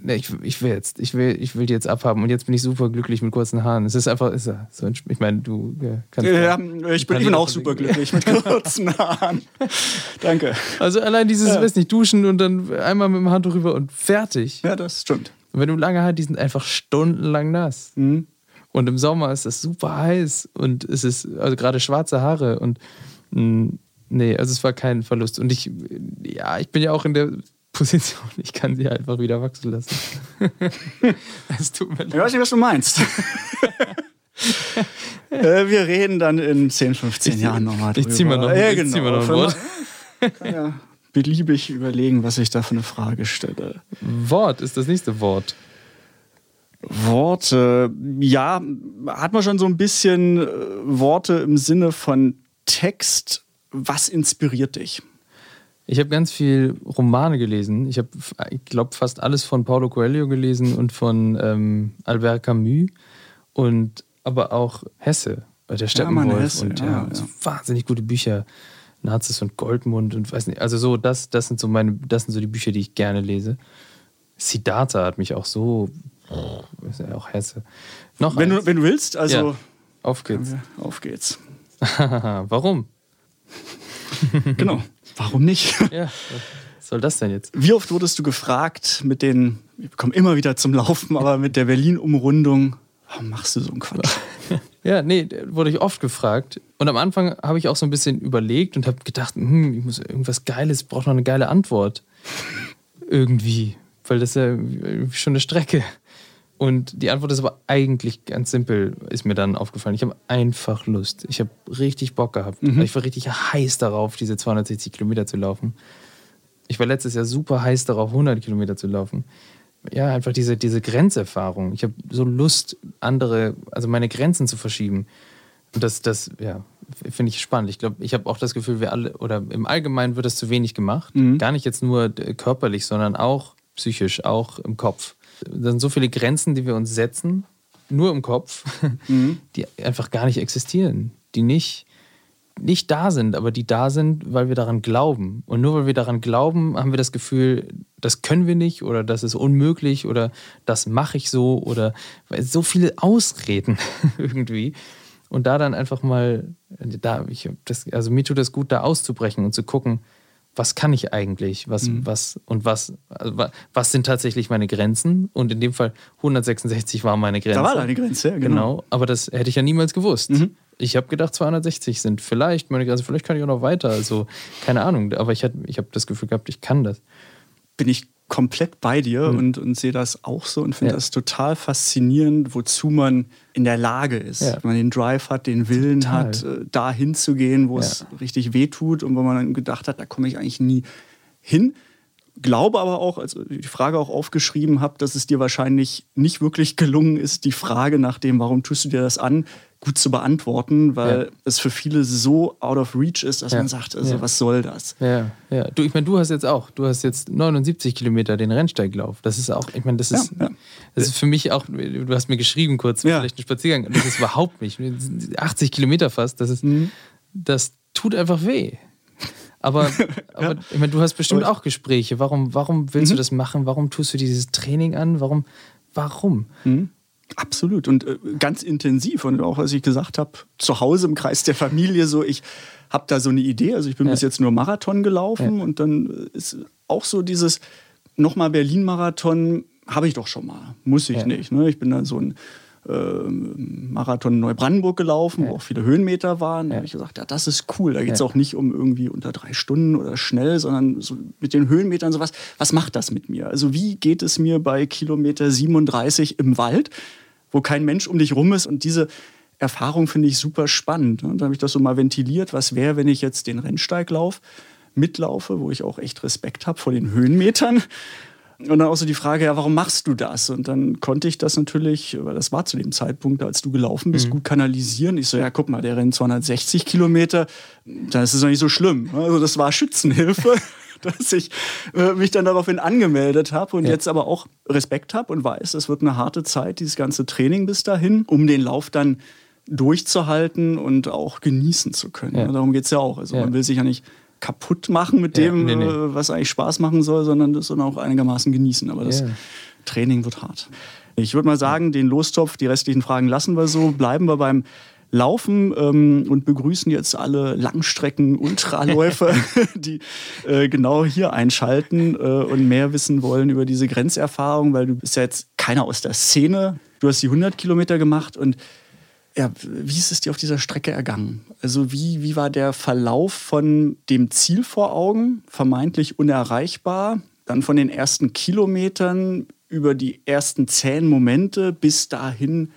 ne, ich, ich will jetzt, ich will, ich will die jetzt abhaben und jetzt bin ich super glücklich mit kurzen Haaren. Es ist einfach, ist ja so, ein- ich meine, du ja, kannst. Ja, ja- ich bin, ich bin auch super glücklich mit kurzen Haaren. (laughs) Danke. Also allein dieses, weiß nicht, duschen und dann einmal mit dem Handtuch rüber und fertig. Ja, das stimmt. Und wenn du lange Haare, die sind einfach stundenlang nass. Mhm. Und im Sommer ist das super heiß und es ist also gerade schwarze Haare und mh, nee, also es war kein Verlust. Und ich, ja, ich bin ja auch in der (laughs) Position, ich kann sie einfach wieder wachsen lassen. (laughs) es tut mir Ich leid. weiß nicht, was du meinst. (laughs) äh, wir reden dann in 10, 15 Jahren nochmal drüber. ich zieh mal noch- ich genau. zieh mal noch ein Für- Wort. Kann ja beliebig überlegen, was ich da für eine Frage stelle. Wort ist das nächste Wort. Worte. Ja, hat man schon so ein bisschen äh, Worte im Sinne von Text. Was inspiriert dich? Ich habe ganz viel Romane gelesen. Ich habe, ich glaube, fast alles von Paulo Coelho gelesen und von ähm, Albert Camus und aber auch Hesse, der Steppenwolf Hesse, und ja, ja, ja. wahnsinnig gute Bücher. Nazis und Goldmund und weiß nicht, also so, das, das sind so meine, das sind so die Bücher, die ich gerne lese. Siddhartha hat mich auch so, ist ja auch Hesse. Noch Wenn eins. du, wenn du willst, also Ja. Auf geht's. auf geht's. (laughs) Warum? (laughs) Genau. Warum nicht? (laughs) Ja, was soll das denn jetzt? Wie oft wurdest du gefragt mit den, wir kommen immer wieder zum Laufen, aber mit der Berlin-Umrundung, warum machst du so einen Quatsch? Ja, nee, wurde ich oft gefragt. Und am Anfang habe ich auch so ein bisschen überlegt und habe gedacht, hm, ich muss irgendwas Geiles, brauche noch eine geile Antwort. Irgendwie. Weil das ist ja schon eine Strecke. Und die Antwort ist aber eigentlich ganz simpel, ist mir dann aufgefallen. Ich habe einfach Lust. Ich habe richtig Bock gehabt. Ich war richtig heiß darauf, diese 260 Kilometer zu laufen. Ich war letztes Jahr super heiß darauf, 100 Kilometer zu laufen. Ja, einfach diese, diese Grenzerfahrung. Ich habe so Lust, andere, also meine Grenzen zu verschieben. Und das, das ja, finde ich spannend. Ich glaube, ich habe auch das Gefühl, wir alle, oder im Allgemeinen wird das zu wenig gemacht. Gar nicht jetzt nur äh, körperlich, sondern auch psychisch, auch im Kopf. Da sind so viele Grenzen, die wir uns setzen, nur im Kopf, (laughs) die einfach gar nicht existieren. Die nicht, nicht da sind, aber die da sind, weil wir daran glauben. Und nur weil wir daran glauben, haben wir das Gefühl, das können wir nicht oder das ist unmöglich oder das mache ich so oder weil so viele Ausreden (laughs) irgendwie. Und da dann einfach mal, da, ich, das, also mir tut das gut, da auszubrechen und zu gucken, was kann ich eigentlich? Was, was und was, also, wa- was sind tatsächlich meine Grenzen? Und in dem Fall 166 war meine Grenze. Da war deine Grenze, ja, genau. Genau, aber das hätte ich ja niemals gewusst. Ich habe gedacht, 260 sind vielleicht meine Grenze, vielleicht kann ich auch noch weiter. Also, keine Ahnung, aber ich, hatte- ich habe das Gefühl gehabt, ich kann das. bin ich komplett bei dir und, und sehe das auch so und finde Ja. das total faszinierend, wozu man in der Lage ist. Ja. Wenn man den Drive hat, den Willen Total. hat, äh, da hinzugehen, wo es Ja. richtig weh tut und wo man dann gedacht hat, da komme ich eigentlich nie hin. Glaube aber auch, als ich die Frage auch aufgeschrieben habe, dass es dir wahrscheinlich nicht wirklich gelungen ist, die Frage nach dem, warum tust du dir das an, gut zu beantworten, weil Ja. es für viele so out of reach ist, dass Ja. man sagt, also Ja. was soll das? Ja, ja. Du, ich meine, du hast jetzt auch, du hast jetzt 79 Kilometer den Rennsteiglauf. Das ist auch, ich meine, das ist, das ist für mich auch, du hast mir geschrieben kurz, vielleicht ein Spaziergang. Das ist überhaupt nicht. 80 Kilometer fast, das ist, Mhm. das tut einfach weh. Aber, (laughs) aber ich meine, du hast bestimmt Aber- auch Gespräche. Warum, warum willst du das machen? Warum tust du dieses Training an? Warum? Warum? Absolut und äh, ganz intensiv und auch als ich gesagt habe, zu Hause im Kreis der Familie so, ich habe da so eine Idee, also ich bin Ja. bis jetzt nur Marathon gelaufen Ja. und dann äh, ist auch so dieses nochmal Berlin-Marathon habe ich doch schon mal, muss ich Ja. nicht. Ne? Ich bin dann so ein Marathon in Neubrandenburg gelaufen, wo Ja. auch viele Höhenmeter waren. Da habe ich gesagt, ja, das ist cool. Da geht es Ja. auch nicht um irgendwie unter drei Stunden oder schnell, sondern so mit den Höhenmetern sowas. Was macht das mit mir? Also wie geht es mir bei Kilometer 37 im Wald, wo kein Mensch um dich rum ist? Und diese Erfahrung finde ich super spannend. Und dann habe ich das so mal ventiliert. Was wäre, wenn ich jetzt den Rennsteiglauf mitlaufe, wo ich auch echt Respekt habe vor den Höhenmetern? Und dann auch so die Frage, ja, warum machst du das? Und dann konnte ich das natürlich, weil das war zu dem Zeitpunkt, als du gelaufen bist, gut kanalisieren. Ich so, ja, guck mal, der rennt 260 Kilometer, dann ist es doch nicht so schlimm. Also das war Schützenhilfe, (laughs) dass ich äh, mich dann daraufhin angemeldet habe und Ja. jetzt aber auch Respekt habe und weiß, es wird eine harte Zeit, dieses ganze Training bis dahin, um den Lauf dann durchzuhalten und auch genießen zu können. Ja. Darum geht es ja auch. Also Ja. man will sich ja nicht kaputt machen mit dem, nee, nee. äh, was eigentlich Spaß machen soll, sondern das dann auch einigermaßen genießen. Aber das. Training wird hart. Ich würde mal sagen, den Lostopf, die restlichen Fragen lassen wir so. Bleiben wir beim Laufen ähm, und begrüßen jetzt alle Langstrecken-Ultraläufer, (laughs) (laughs) die äh, genau hier einschalten äh, und mehr wissen wollen über diese Grenzerfahrung, weil du bist ja jetzt keiner aus der Szene. Du hast die 100 Kilometer gemacht und ja, wie ist es dir auf dieser Strecke ergangen? Also wie, wie war der Verlauf von dem Ziel vor Augen, vermeintlich unerreichbar, dann von den ersten Kilometern über die ersten zehn Momente bis dahin,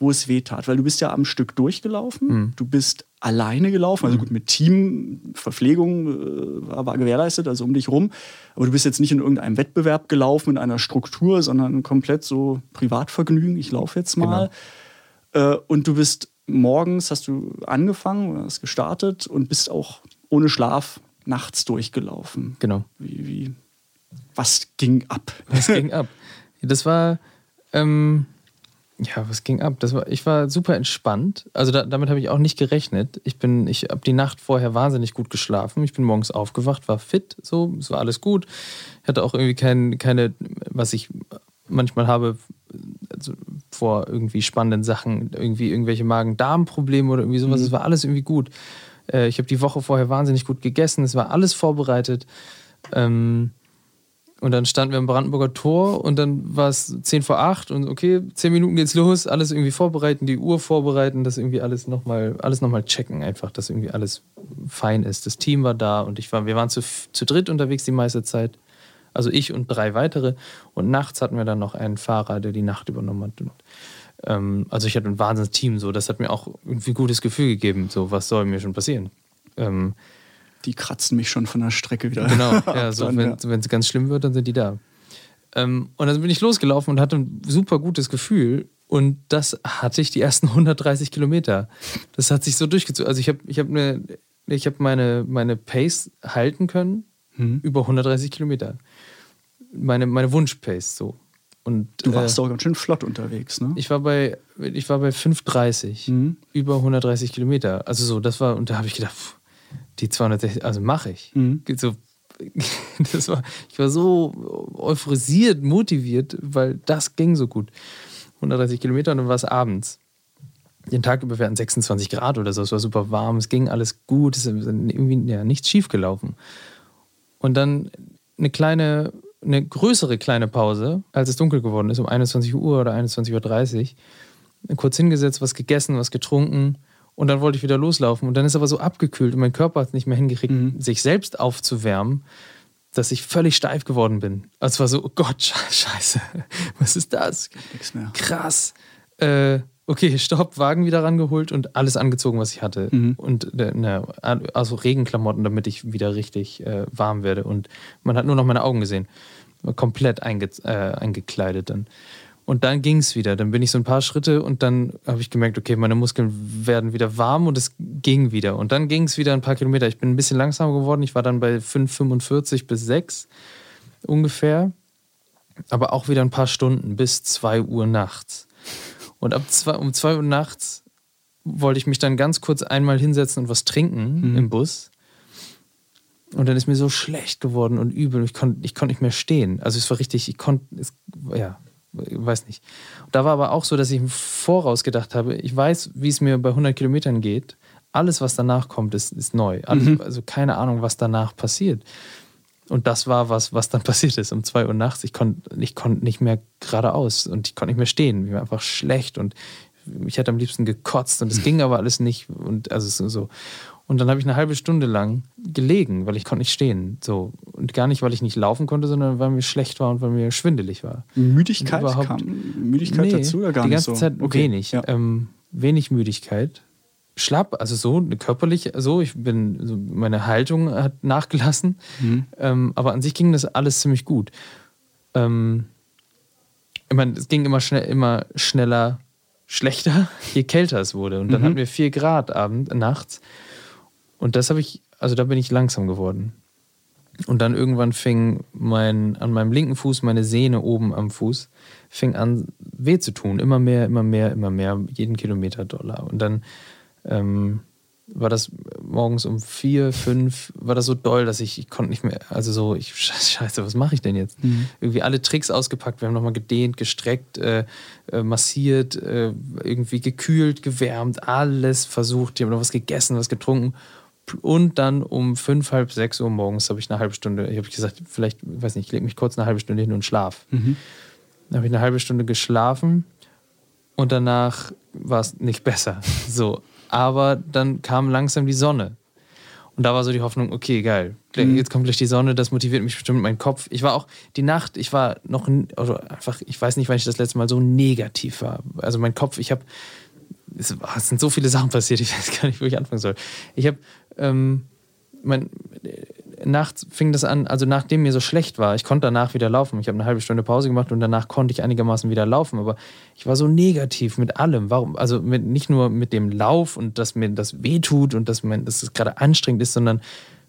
wo es weh tat? Weil du bist ja am Stück durchgelaufen, Hm. du bist alleine gelaufen, also gut mit Team, Verpflegung äh, war, war gewährleistet, also um dich rum. Aber du bist jetzt nicht in irgendeinem Wettbewerb gelaufen, in einer Struktur, sondern komplett so Privatvergnügen. Ich laufe jetzt mal. Äh, und du bist morgens, hast du angefangen, hast gestartet und bist auch ohne Schlaf nachts durchgelaufen. Genau. Wie, wie, was ging ab? Was ging (laughs) ab? Das war, ähm, ja, was ging ab? Das war, ich war super entspannt. Also da, damit habe ich auch nicht gerechnet. Ich bin, ich habe die Nacht vorher wahnsinnig gut geschlafen. Ich bin morgens aufgewacht, war fit, so, es war alles gut. Ich hatte auch irgendwie kein, keine, was ich manchmal habe, also vor irgendwie spannenden Sachen, irgendwie irgendwelche Magen-Darm-Probleme oder irgendwie sowas. Es war alles irgendwie gut. Äh, ich habe die Woche vorher wahnsinnig gut gegessen. Es war alles vorbereitet. Ähm, und dann standen wir am Brandenburger Tor und dann war es 10 vor 8 und okay, 10 Minuten geht's los, alles irgendwie vorbereiten, die Uhr vorbereiten, das irgendwie alles nochmal alles noch mal checken, einfach, dass irgendwie alles fein ist. Das Team war da und ich war, wir waren zu, zu dritt unterwegs die meiste Zeit. Also ich und drei weitere. Und nachts hatten wir dann noch einen Fahrer, der die Nacht übernommen hat. Und, ähm, also ich hatte ein wahnsinniges Team, so. Das hat mir auch irgendwie ein gutes Gefühl gegeben. So, was soll mir schon passieren? Ähm, Die kratzen mich schon von der Strecke wieder. Genau, (laughs) ja, so, wenn ja. es ganz schlimm wird, dann sind die da. Ähm, und dann bin ich losgelaufen und hatte ein super gutes Gefühl. Und das hatte ich die ersten (laughs) 130 Kilometer. Das hat sich so durchgezogen. Also ich habe ich hab ne, ich hab meine, meine Pace halten können Mhm. über 130 Kilometer. Meine, meine Wunsch-Pace so. Und, Du warst äh, auch ganz schön flott unterwegs, ne? ich war bei, ich war bei 5,30 Mhm. über 130 Kilometer. Also so, das war, und da habe ich gedacht, pff, die 260, also mache ich. Mhm. So, (laughs) das war, ich war so euphorisiert, motiviert, weil das ging so gut. 130 Kilometer und dann war es abends. Den Tag über wir hatten 26 Grad oder so, es war super warm, es ging alles gut, es ist irgendwie ja, nichts schief gelaufen. Und dann eine kleine, eine größere kleine Pause, als es dunkel geworden ist, um 21 Uhr oder 21.30 Uhr. Kurz hingesetzt, was gegessen, was getrunken und dann wollte ich wieder loslaufen. Und dann ist aber so abgekühlt und mein Körper hat es nicht mehr hingekriegt, Mhm. sich selbst aufzuwärmen, dass ich völlig steif geworden bin. Also es war so, oh Gott, Sche- (laughs) scheiße, was ist das? Nix mehr. krass. Äh, okay, Stopp, Wagen wieder rangeholt und alles angezogen, was ich hatte. Mhm. Und ne, also Regenklamotten, damit ich wieder richtig äh, warm werde. Und man hat nur noch meine Augen gesehen. Komplett einge äh, eingekleidet dann. Und dann ging es wieder. Dann bin ich so ein paar Schritte und dann habe ich gemerkt, okay, meine Muskeln werden wieder warm und es ging wieder. Und dann ging es wieder ein paar Kilometer. Ich bin ein bisschen langsamer geworden. Ich war dann bei 5,45 bis 6 ungefähr. Aber auch wieder ein paar Stunden bis 2 Uhr nachts. Und ab zwei, um 2 Uhr nachts wollte ich mich dann ganz kurz einmal hinsetzen und was trinken Mhm. im Bus. Und dann ist mir so schlecht geworden und übel. Ich konnte ich konnt nicht mehr stehen. Also es war richtig, ich konnte, ja, ich weiß nicht. Da war aber auch so, dass ich im Voraus gedacht habe, ich weiß, wie es mir bei 100 Kilometern geht. Alles, was danach kommt, ist, ist neu. Alles, Also keine Ahnung, was danach passiert. Und das war was, was dann (laughs) passiert ist um 2 Uhr nachts. Ich konnte ich konnt nicht mehr geradeaus und ich konnte nicht mehr stehen. Mir war einfach schlecht und ich hätte am liebsten gekotzt und es (laughs) ging aber alles nicht. Und also so-. Und dann habe ich eine halbe Stunde lang gelegen, weil ich konnte nicht stehen. So. Und gar nicht, weil ich nicht laufen konnte, sondern weil mir schlecht war und weil mir schwindelig war. Müdigkeit kam Müdigkeit Nee, dazu oder gar die nicht ganze so? Zeit Okay, wenig. Ja. Ähm, wenig Müdigkeit. Schlapp, also so körperlich, so ich bin, meine Haltung hat nachgelassen, Mhm. ähm, aber an sich ging das alles ziemlich gut. Ähm, ich meine, es ging immer schnell, immer schneller, schlechter, (laughs) je kälter es wurde. Und dann Mhm. hatten wir vier Grad abend, nachts. Und das habe ich, also da bin ich langsam geworden. Und dann irgendwann fing mein, an meinem linken Fuß, meine Sehne oben am Fuß, fing an weh zu tun. Immer mehr, immer mehr, immer mehr, jeden Kilometer Dollar. Und dann ähm, war das morgens um vier, fünf, war das so doll, dass ich, ich konnte nicht mehr, also so, ich, (laughs) scheiße, was mache ich denn jetzt? Irgendwie alle Tricks ausgepackt, wir haben nochmal gedehnt, gestreckt, äh, äh, massiert, äh, irgendwie gekühlt, gewärmt, alles versucht, ich habe noch was gegessen, was getrunken. Und dann um fünf, halb sechs Uhr morgens habe ich eine halbe Stunde, ich habe gesagt, vielleicht, weiß nicht, ich lege mich kurz eine halbe Stunde hin und schlaf. Mhm. Dann habe ich eine halbe Stunde geschlafen und danach war es nicht besser. So. Aber dann kam langsam die Sonne. Und da war so die Hoffnung, okay, geil. Jetzt kommt gleich die Sonne, das motiviert mich bestimmt mein Kopf. Ich war auch die Nacht, ich war noch, oder einfach, ich weiß nicht, wann ich das letzte Mal so negativ war. Also mein Kopf, ich habe, es, es sind so viele Sachen passiert, (laughs) ich weiß gar nicht, wo ich anfangen soll. Ich habe, ähm, mein, nachts fing das an, also nachdem mir so schlecht war, ich konnte danach wieder laufen. Ich habe eine halbe Stunde Pause gemacht und danach konnte ich einigermaßen wieder laufen. Aber ich war so negativ mit allem. Warum? Also mit, nicht nur mit dem Lauf und dass mir das wehtut und dass, man, dass es gerade anstrengend ist, sondern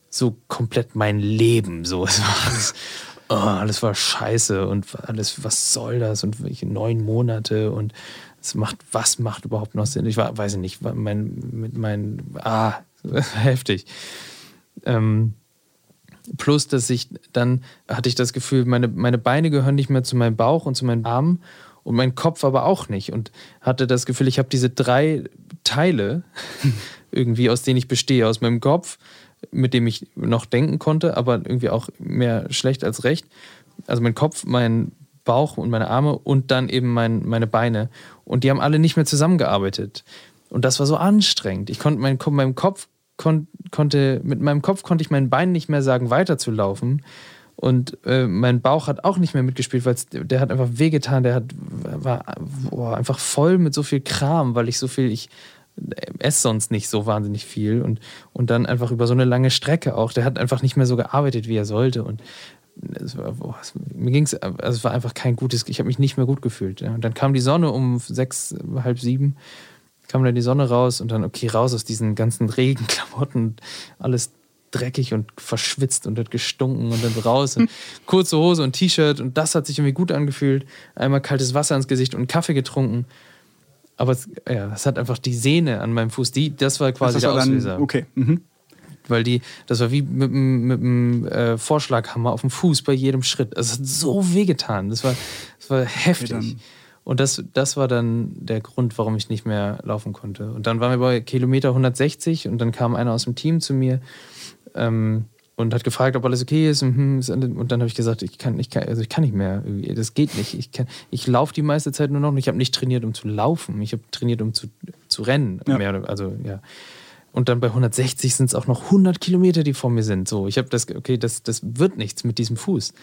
so komplett mein Leben. So, es war alles, oh, alles war scheiße und alles, was soll das? Und welche neun Monate und es macht, was macht überhaupt noch Sinn? Ich war, weiß ich nicht, mein, mit meinen, ah, (laughs) heftig. Ähm, plus, dass ich dann hatte ich das Gefühl, meine, meine Beine gehören nicht mehr zu meinem Bauch und zu meinen Armen und mein Kopf aber auch nicht. Und hatte das Gefühl, ich habe diese drei Teile (laughs) irgendwie, aus denen ich bestehe, aus meinem Kopf, mit dem ich noch denken konnte, aber irgendwie auch mehr schlecht als recht. Also mein Kopf, mein Bauch und meine Arme und dann eben mein, meine Beine. Und die haben alle nicht mehr zusammengearbeitet. Und das war so anstrengend. Ich konnte mein, meinem Kopf kon, konnte, mit meinem Kopf konnte ich meinen Beinen nicht mehr sagen, weiterzulaufen. Und äh, mein Bauch hat auch nicht mehr mitgespielt, weil der hat einfach wehgetan, der hat, war boah, einfach voll mit so viel Kram, weil ich so viel, ich esse sonst nicht so wahnsinnig viel und, und dann einfach über so eine lange Strecke auch. Der hat einfach nicht mehr so gearbeitet, wie er sollte. Und es war, boah, es, mir ging es, also es war einfach kein gutes, ich habe mich nicht mehr gut gefühlt. Ja. Und dann kam die Sonne um sechs, halb sieben, kam dann die Sonne raus und dann, okay, raus aus diesen ganzen Regenklamotten, alles dreckig und verschwitzt und hat gestunken und dann raus und kurze Hose und T-Shirt und das hat sich irgendwie gut angefühlt. Einmal kaltes Wasser ins Gesicht und einen Kaffee getrunken. Aber es, ja, das hat einfach die Sehne an meinem Fuß, die, das war quasi das der war dann, Auslöser. okay. Mhm. Weil die, das war wie mit, mit dem äh, Vorschlaghammer auf dem Fuß bei jedem Schritt. Es hat so wehgetan. Das war, das war heftig. dann- und das, das war dann der Grund, warum ich nicht mehr laufen konnte. Und dann waren wir bei Kilometer 160 und dann kam einer aus dem Team zu mir ähm, und hat gefragt, ob alles okay ist. Und, hm, alles- und dann habe ich gesagt, ich kann, ich kann, also ich kann nicht mehr. Das geht nicht. Ich, kann- ich laufe die meiste Zeit nur noch. und Ich habe nicht trainiert, um zu laufen. Ich habe trainiert, um zu, zu rennen. Ja. Mehr, also ja. Und dann bei 160 sind es auch noch 100 Kilometer, die vor mir sind. So, ich habe das, okay, das, das wird nichts mit diesem Fuß.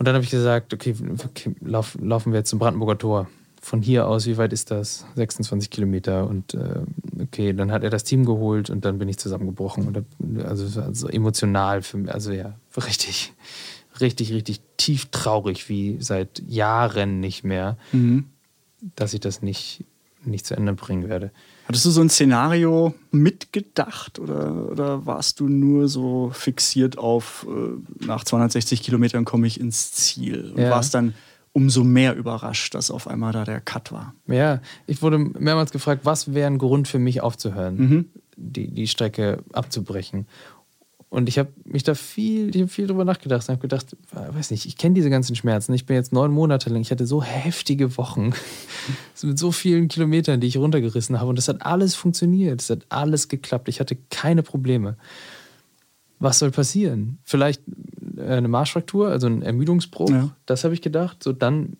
Und dann habe ich gesagt, okay, okay lauf, laufen wir jetzt zum Brandenburger Tor. Von hier aus, wie weit ist das? 26 Kilometer. Und äh, okay, dann hat er das Team geholt und dann bin ich zusammengebrochen. Und also, es war so emotional für mich. Also ja, richtig, richtig, richtig tief traurig, wie seit Jahren nicht mehr, dass ich das nicht, nicht zu Ende bringen werde. Hattest du so ein Szenario mitgedacht oder, oder warst du nur so fixiert auf, äh, nach 260 Kilometern komme ich ins Ziel? Und Ja. warst dann umso mehr überrascht, dass auf einmal da der Cut war? Ja, ich wurde mehrmals gefragt, was wäre ein Grund für mich aufzuhören, die, die Strecke abzubrechen. Und ich habe mich da viel, ich hab viel drüber nachgedacht. Ich habe gedacht, weiß nicht, ich kenne diese ganzen Schmerzen. Ich bin jetzt neun Monate lang, ich hatte so heftige Wochen (laughs) mit so vielen Kilometern, die ich runtergerissen habe. Und das hat alles funktioniert. Es hat alles geklappt. Ich hatte keine Probleme. Was soll passieren? Vielleicht eine Marschfraktur, also ein Ermüdungsbruch. Ja. Das habe ich gedacht. So, dann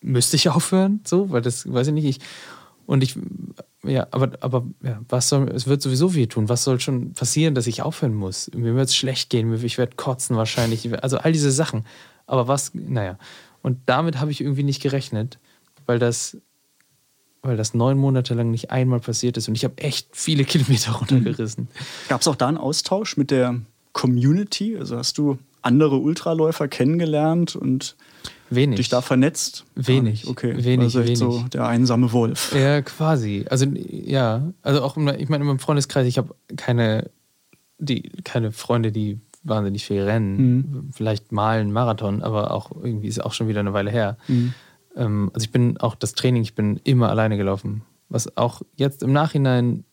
müsste ich (laughs) aufhören. So, weil das weiß ich nicht. Ich, und ich, ja, aber, aber ja, was soll, es wird sowieso weh tun. Was soll schon passieren, dass ich aufhören muss? Mir wird es schlecht gehen, ich werde kotzen wahrscheinlich. Also all diese Sachen. Aber was, naja. Und damit habe ich irgendwie nicht gerechnet, weil das, weil das neun Monate lang nicht einmal passiert ist. Und ich habe echt viele (laughs) Kilometer runtergerissen. Gab es auch da einen Austausch mit der Community? Also hast du andere Ultraläufer kennengelernt und Wenig. dich da vernetzt? Wenig. Nicht. Okay. Wenig, also echt so wenig. der einsame Wolf. Ja, quasi. Also ja, also auch, ich meine, in meinem Freundeskreis, ich habe keine, die, keine Freunde, die wahnsinnig viel rennen. Vielleicht mal einen Marathon, aber auch irgendwie ist auch schon wieder eine Weile her. Ähm, also ich bin auch das Training, ich bin immer alleine gelaufen. Was auch jetzt im Nachhinein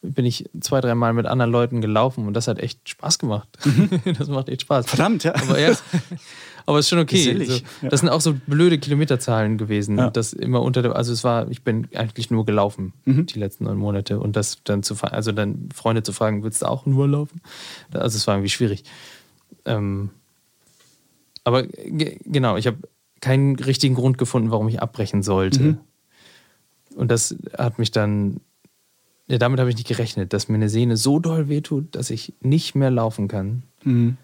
bin ich zwei, drei Mal mit anderen Leuten gelaufen und das hat echt Spaß gemacht. (laughs) das macht echt Spaß. Verdammt, ja. Aber, ja, (laughs) aber es ist schon okay. Gesellig, So, ja. Das sind auch so blöde Kilometerzahlen gewesen. Ja. Das immer unter der, also es war, ich bin eigentlich nur gelaufen Mhm. die letzten neun Monate und das dann zu also dann Freunde zu fragen, willst du auch nur laufen? Also es war irgendwie schwierig. Ähm, aber ge- genau, ich habe keinen richtigen Grund gefunden, warum ich abbrechen sollte. Mhm. Und das hat mich dann ja, damit habe ich nicht gerechnet, dass mir eine Sehne so doll wehtut, dass ich nicht mehr laufen kann. Mhm.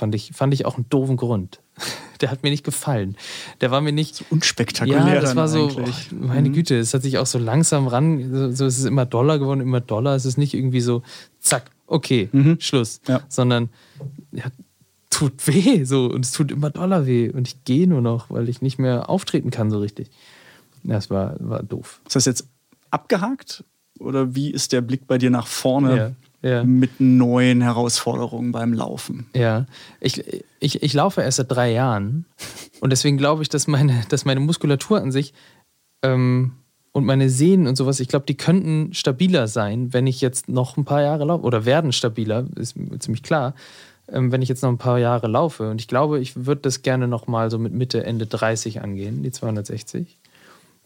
Fand ich, fand ich auch einen doofen Grund. (laughs) Der hat mir nicht gefallen. Der war mir nicht. Unspektakulär Ja, das war so, eigentlich. meine Mhm. Güte, es hat sich auch so langsam ran, so, so es ist immer doller geworden, immer doller. Es ist nicht irgendwie so, zack, okay, Schluss. Mhm. Ja. Sondern, ja, tut weh, so, und es tut immer doller weh. Und ich gehe nur noch, weil ich nicht mehr auftreten kann, so richtig. Ja, Das war, war doof. Ist das jetzt abgehakt? Oder wie ist der Blick bei dir nach vorne Ja, ja. mit neuen Herausforderungen beim Laufen? Ja, ich, ich, ich laufe erst seit drei Jahren und deswegen glaube ich, dass meine, dass meine Muskulatur an sich ähm, und meine Sehnen und sowas, ich glaube, die könnten stabiler sein, wenn ich jetzt noch ein paar Jahre laufe oder werden stabiler, ist mir ziemlich klar, ähm, wenn ich jetzt noch ein paar Jahre laufe. Und ich glaube, ich würde das gerne noch mal so mit Mitte, Ende 30 angehen, die 260.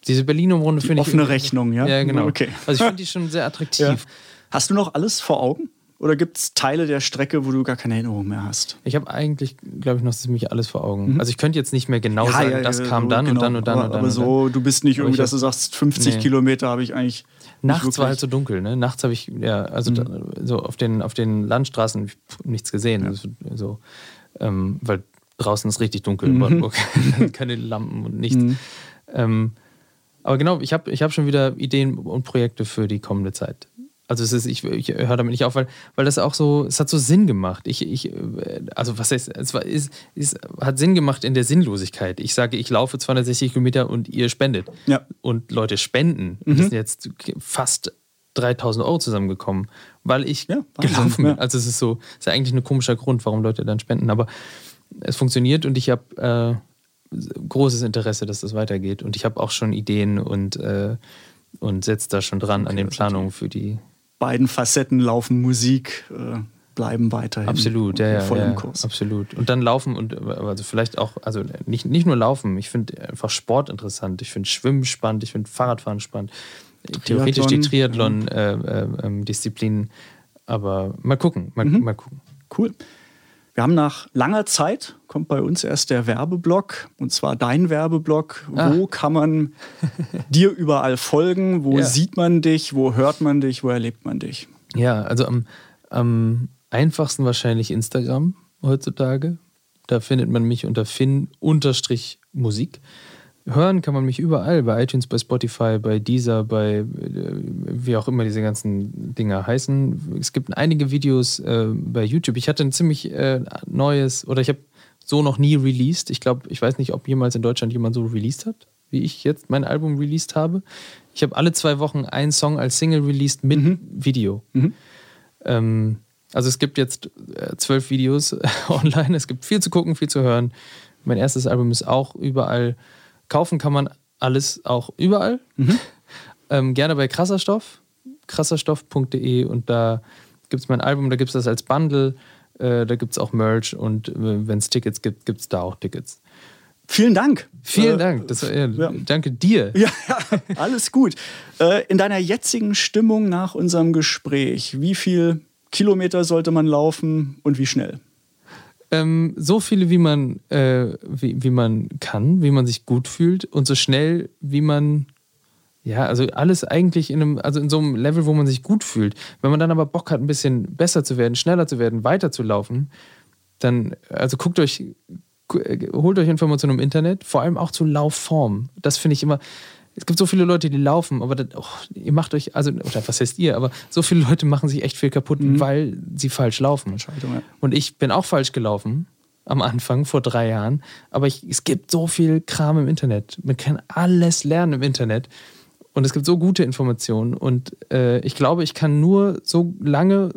Diese Berlin-Umrunde finde ich. offene Rechnung, ja? Ja, genau. Okay. Also ich (laughs) finde die schon sehr attraktiv. Ja. Hast du noch alles vor Augen? Oder gibt es Teile der Strecke, wo du gar keine Erinnerung mehr hast? Ich habe eigentlich, glaube ich, noch ziemlich alles vor Augen. Also ich könnte jetzt nicht mehr genau sagen, das ja, kam so, dann genau. und dann und dann aber, und dann. Aber so, du bist nicht Aber irgendwie, dass du sagst, 50 Nee. Kilometer habe ich eigentlich. Nachts war halt so dunkel, ne? Nachts habe ich, ja, also Mhm. da, so auf den, auf den Landstraßen nichts gesehen. Also, so, ähm, weil draußen ist richtig dunkel in Mhm. Brandenburg. (laughs) Keine Lampen und nichts. Ähm, aber genau, ich habe ich hab schon wieder Ideen und Projekte für die kommende Zeit. Also es ist, ich, ich höre damit nicht auf, weil, weil das auch so, es hat so Sinn gemacht. Ich, ich, äh, also was heißt, es war, ist, ist, hat Sinn gemacht in der Sinnlosigkeit. Ich sage, ich laufe 260 Kilometer und ihr spendet. Ja. Und Leute spenden. Und das sind jetzt fast 3000 Euro zusammengekommen, weil ich Ja, gelaufen bin. ja. Also es ist so, ist ja eigentlich ein komischer Grund, warum Leute dann spenden. Aber es funktioniert und ich habe äh, großes Interesse, dass das weitergeht. Und ich habe auch schon Ideen und, äh, und setze da schon dran an den Planungen für die. Beiden Facetten laufen Musik, äh, bleiben weiterhin Absolut, ja, ja, voll ja, im Kurs. absolut. Und dann laufen und also vielleicht auch, also nicht, nicht nur laufen, ich finde einfach Sport interessant, ich finde Schwimmen spannend, ich finde Fahrradfahren spannend, theoretisch die Triathlon, Triathlon-Disziplinen, aber mal gucken, mal, Mhm. mal gucken. Cool. Wir haben nach langer Zeit, kommt bei uns erst der Werbeblock, und zwar dein Werbeblock. Wo kann man dir überall folgen? Wo Ja. sieht man dich? Wo hört man dich? Wo erlebt man dich? Ja, also am, am einfachsten wahrscheinlich Instagram heutzutage. Da findet man mich unter Finn-Musik. Hören kann man mich überall, bei iTunes, bei Spotify, bei Deezer, bei äh, wie auch immer diese ganzen Dinger heißen. Es gibt einige Videos äh, bei YouTube. Ich hatte ein ziemlich äh, neues, oder ich habe so noch nie released. Ich glaube, ich weiß nicht, ob jemals in Deutschland jemand so released hat, wie ich jetzt mein Album released habe. Ich habe alle zwei Wochen einen Song als Single released mit Video. Ähm, also es gibt jetzt äh, zwölf Videos (laughs) online. Es gibt viel zu gucken, viel zu hören. Mein erstes Album ist auch überall. Kaufen kann man alles auch überall. Ähm, gerne bei Krasserstoff, krasserstoff.de und da gibt es mein Album, da gibt es das als Bundle, äh, da gibt es auch Merch und äh, wenn es Tickets gibt, gibt es da auch Tickets. Vielen Dank. Vielen Äh, Dank. Das, äh, ja. Danke dir. Ja, (laughs) ja, alles gut. Äh, in deiner jetzigen Stimmung nach unserem Gespräch, wie viel Kilometer sollte man laufen und wie schnell? Ähm, so viele, wie man, äh, wie, wie man kann, wie man sich gut fühlt und so schnell, wie man, ja, also alles eigentlich in einem, also in so einem Level, wo man sich gut fühlt. Wenn man dann aber Bock hat, ein bisschen besser zu werden, schneller zu werden, weiter zu laufen, dann, also guckt euch, äh, holt euch Informationen im Internet, vor allem auch zu Laufform. Das finde ich immer. Es gibt so viele Leute, die laufen, aber das, oh, ihr macht euch, also, oder was heißt ihr, aber so viele Leute machen sich echt viel kaputt, weil sie falsch laufen. Ja. Und ich bin auch falsch gelaufen am Anfang, vor drei Jahren. Aber ich, es gibt so viel Kram im Internet. Man kann alles lernen im Internet. Und es gibt so gute Informationen. Und äh, ich glaube, ich kann nur so lange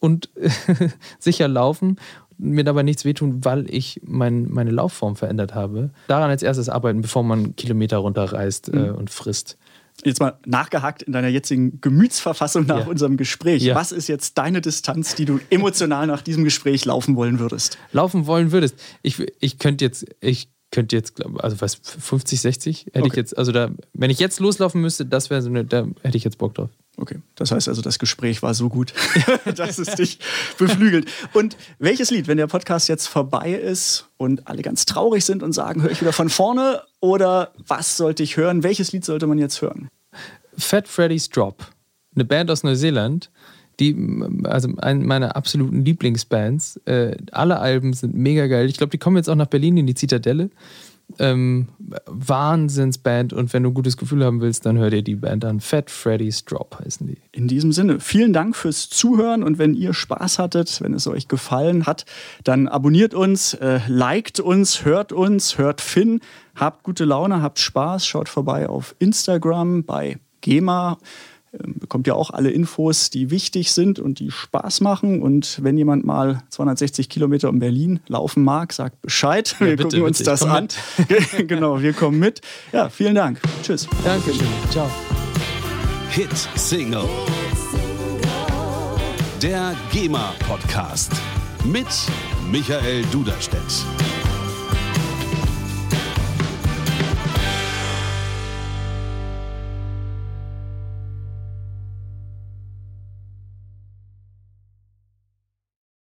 und (laughs) sicher laufen, mir dabei nichts wehtun, weil ich mein, meine Laufform verändert habe. Daran als erstes arbeiten, bevor man Kilometer runterreist äh, und frisst. Jetzt mal nachgehakt in deiner jetzigen Gemütsverfassung nach Ja. unserem Gespräch. Ja. Was ist jetzt deine Distanz, die du emotional nach diesem Gespräch laufen wollen würdest? laufen wollen würdest. Ich, ich könnte jetzt, ich könnte jetzt, also was, 50, 60 hätte ich Okay. jetzt, also da, wenn ich jetzt loslaufen müsste, das wäre so eine, da hätte ich jetzt Bock drauf. Okay, das heißt also, das Gespräch war so gut, (laughs) dass es dich beflügelt. Und welches Lied, wenn der Podcast jetzt vorbei ist und alle ganz traurig sind und sagen, höre ich wieder von vorne oder was sollte ich hören? Welches Lied sollte man jetzt hören? Fat Freddy's Drop, eine Band aus Neuseeland, die, also eine meiner absoluten Lieblingsbands. Äh, alle Alben sind mega geil. Ich glaube, die kommen jetzt auch nach Berlin in die Zitadelle. Ähm, Wahnsinnsband und wenn du ein gutes Gefühl haben willst, dann hör dir die Band an. Fat Freddy's Drop heißen die. In diesem Sinne, vielen Dank fürs Zuhören und wenn ihr Spaß hattet, wenn es euch gefallen hat, dann abonniert uns, äh, liked uns, hört uns, hört Finn, habt gute Laune, habt Spaß, schaut vorbei auf Instagram bei GEMA. Ähm, bekommt ihr auch alle Infos, die wichtig sind und die Spaß machen. Und wenn jemand mal 260 Kilometer um Berlin laufen mag, sagt Bescheid. wir bitte, gucken uns bitte, ich das an. (laughs) genau, wir kommen mit. Ja, vielen Dank. Tschüss. Dankeschön. Ciao. Hit Single. Der GEMA Podcast mit Michael Duderstedt.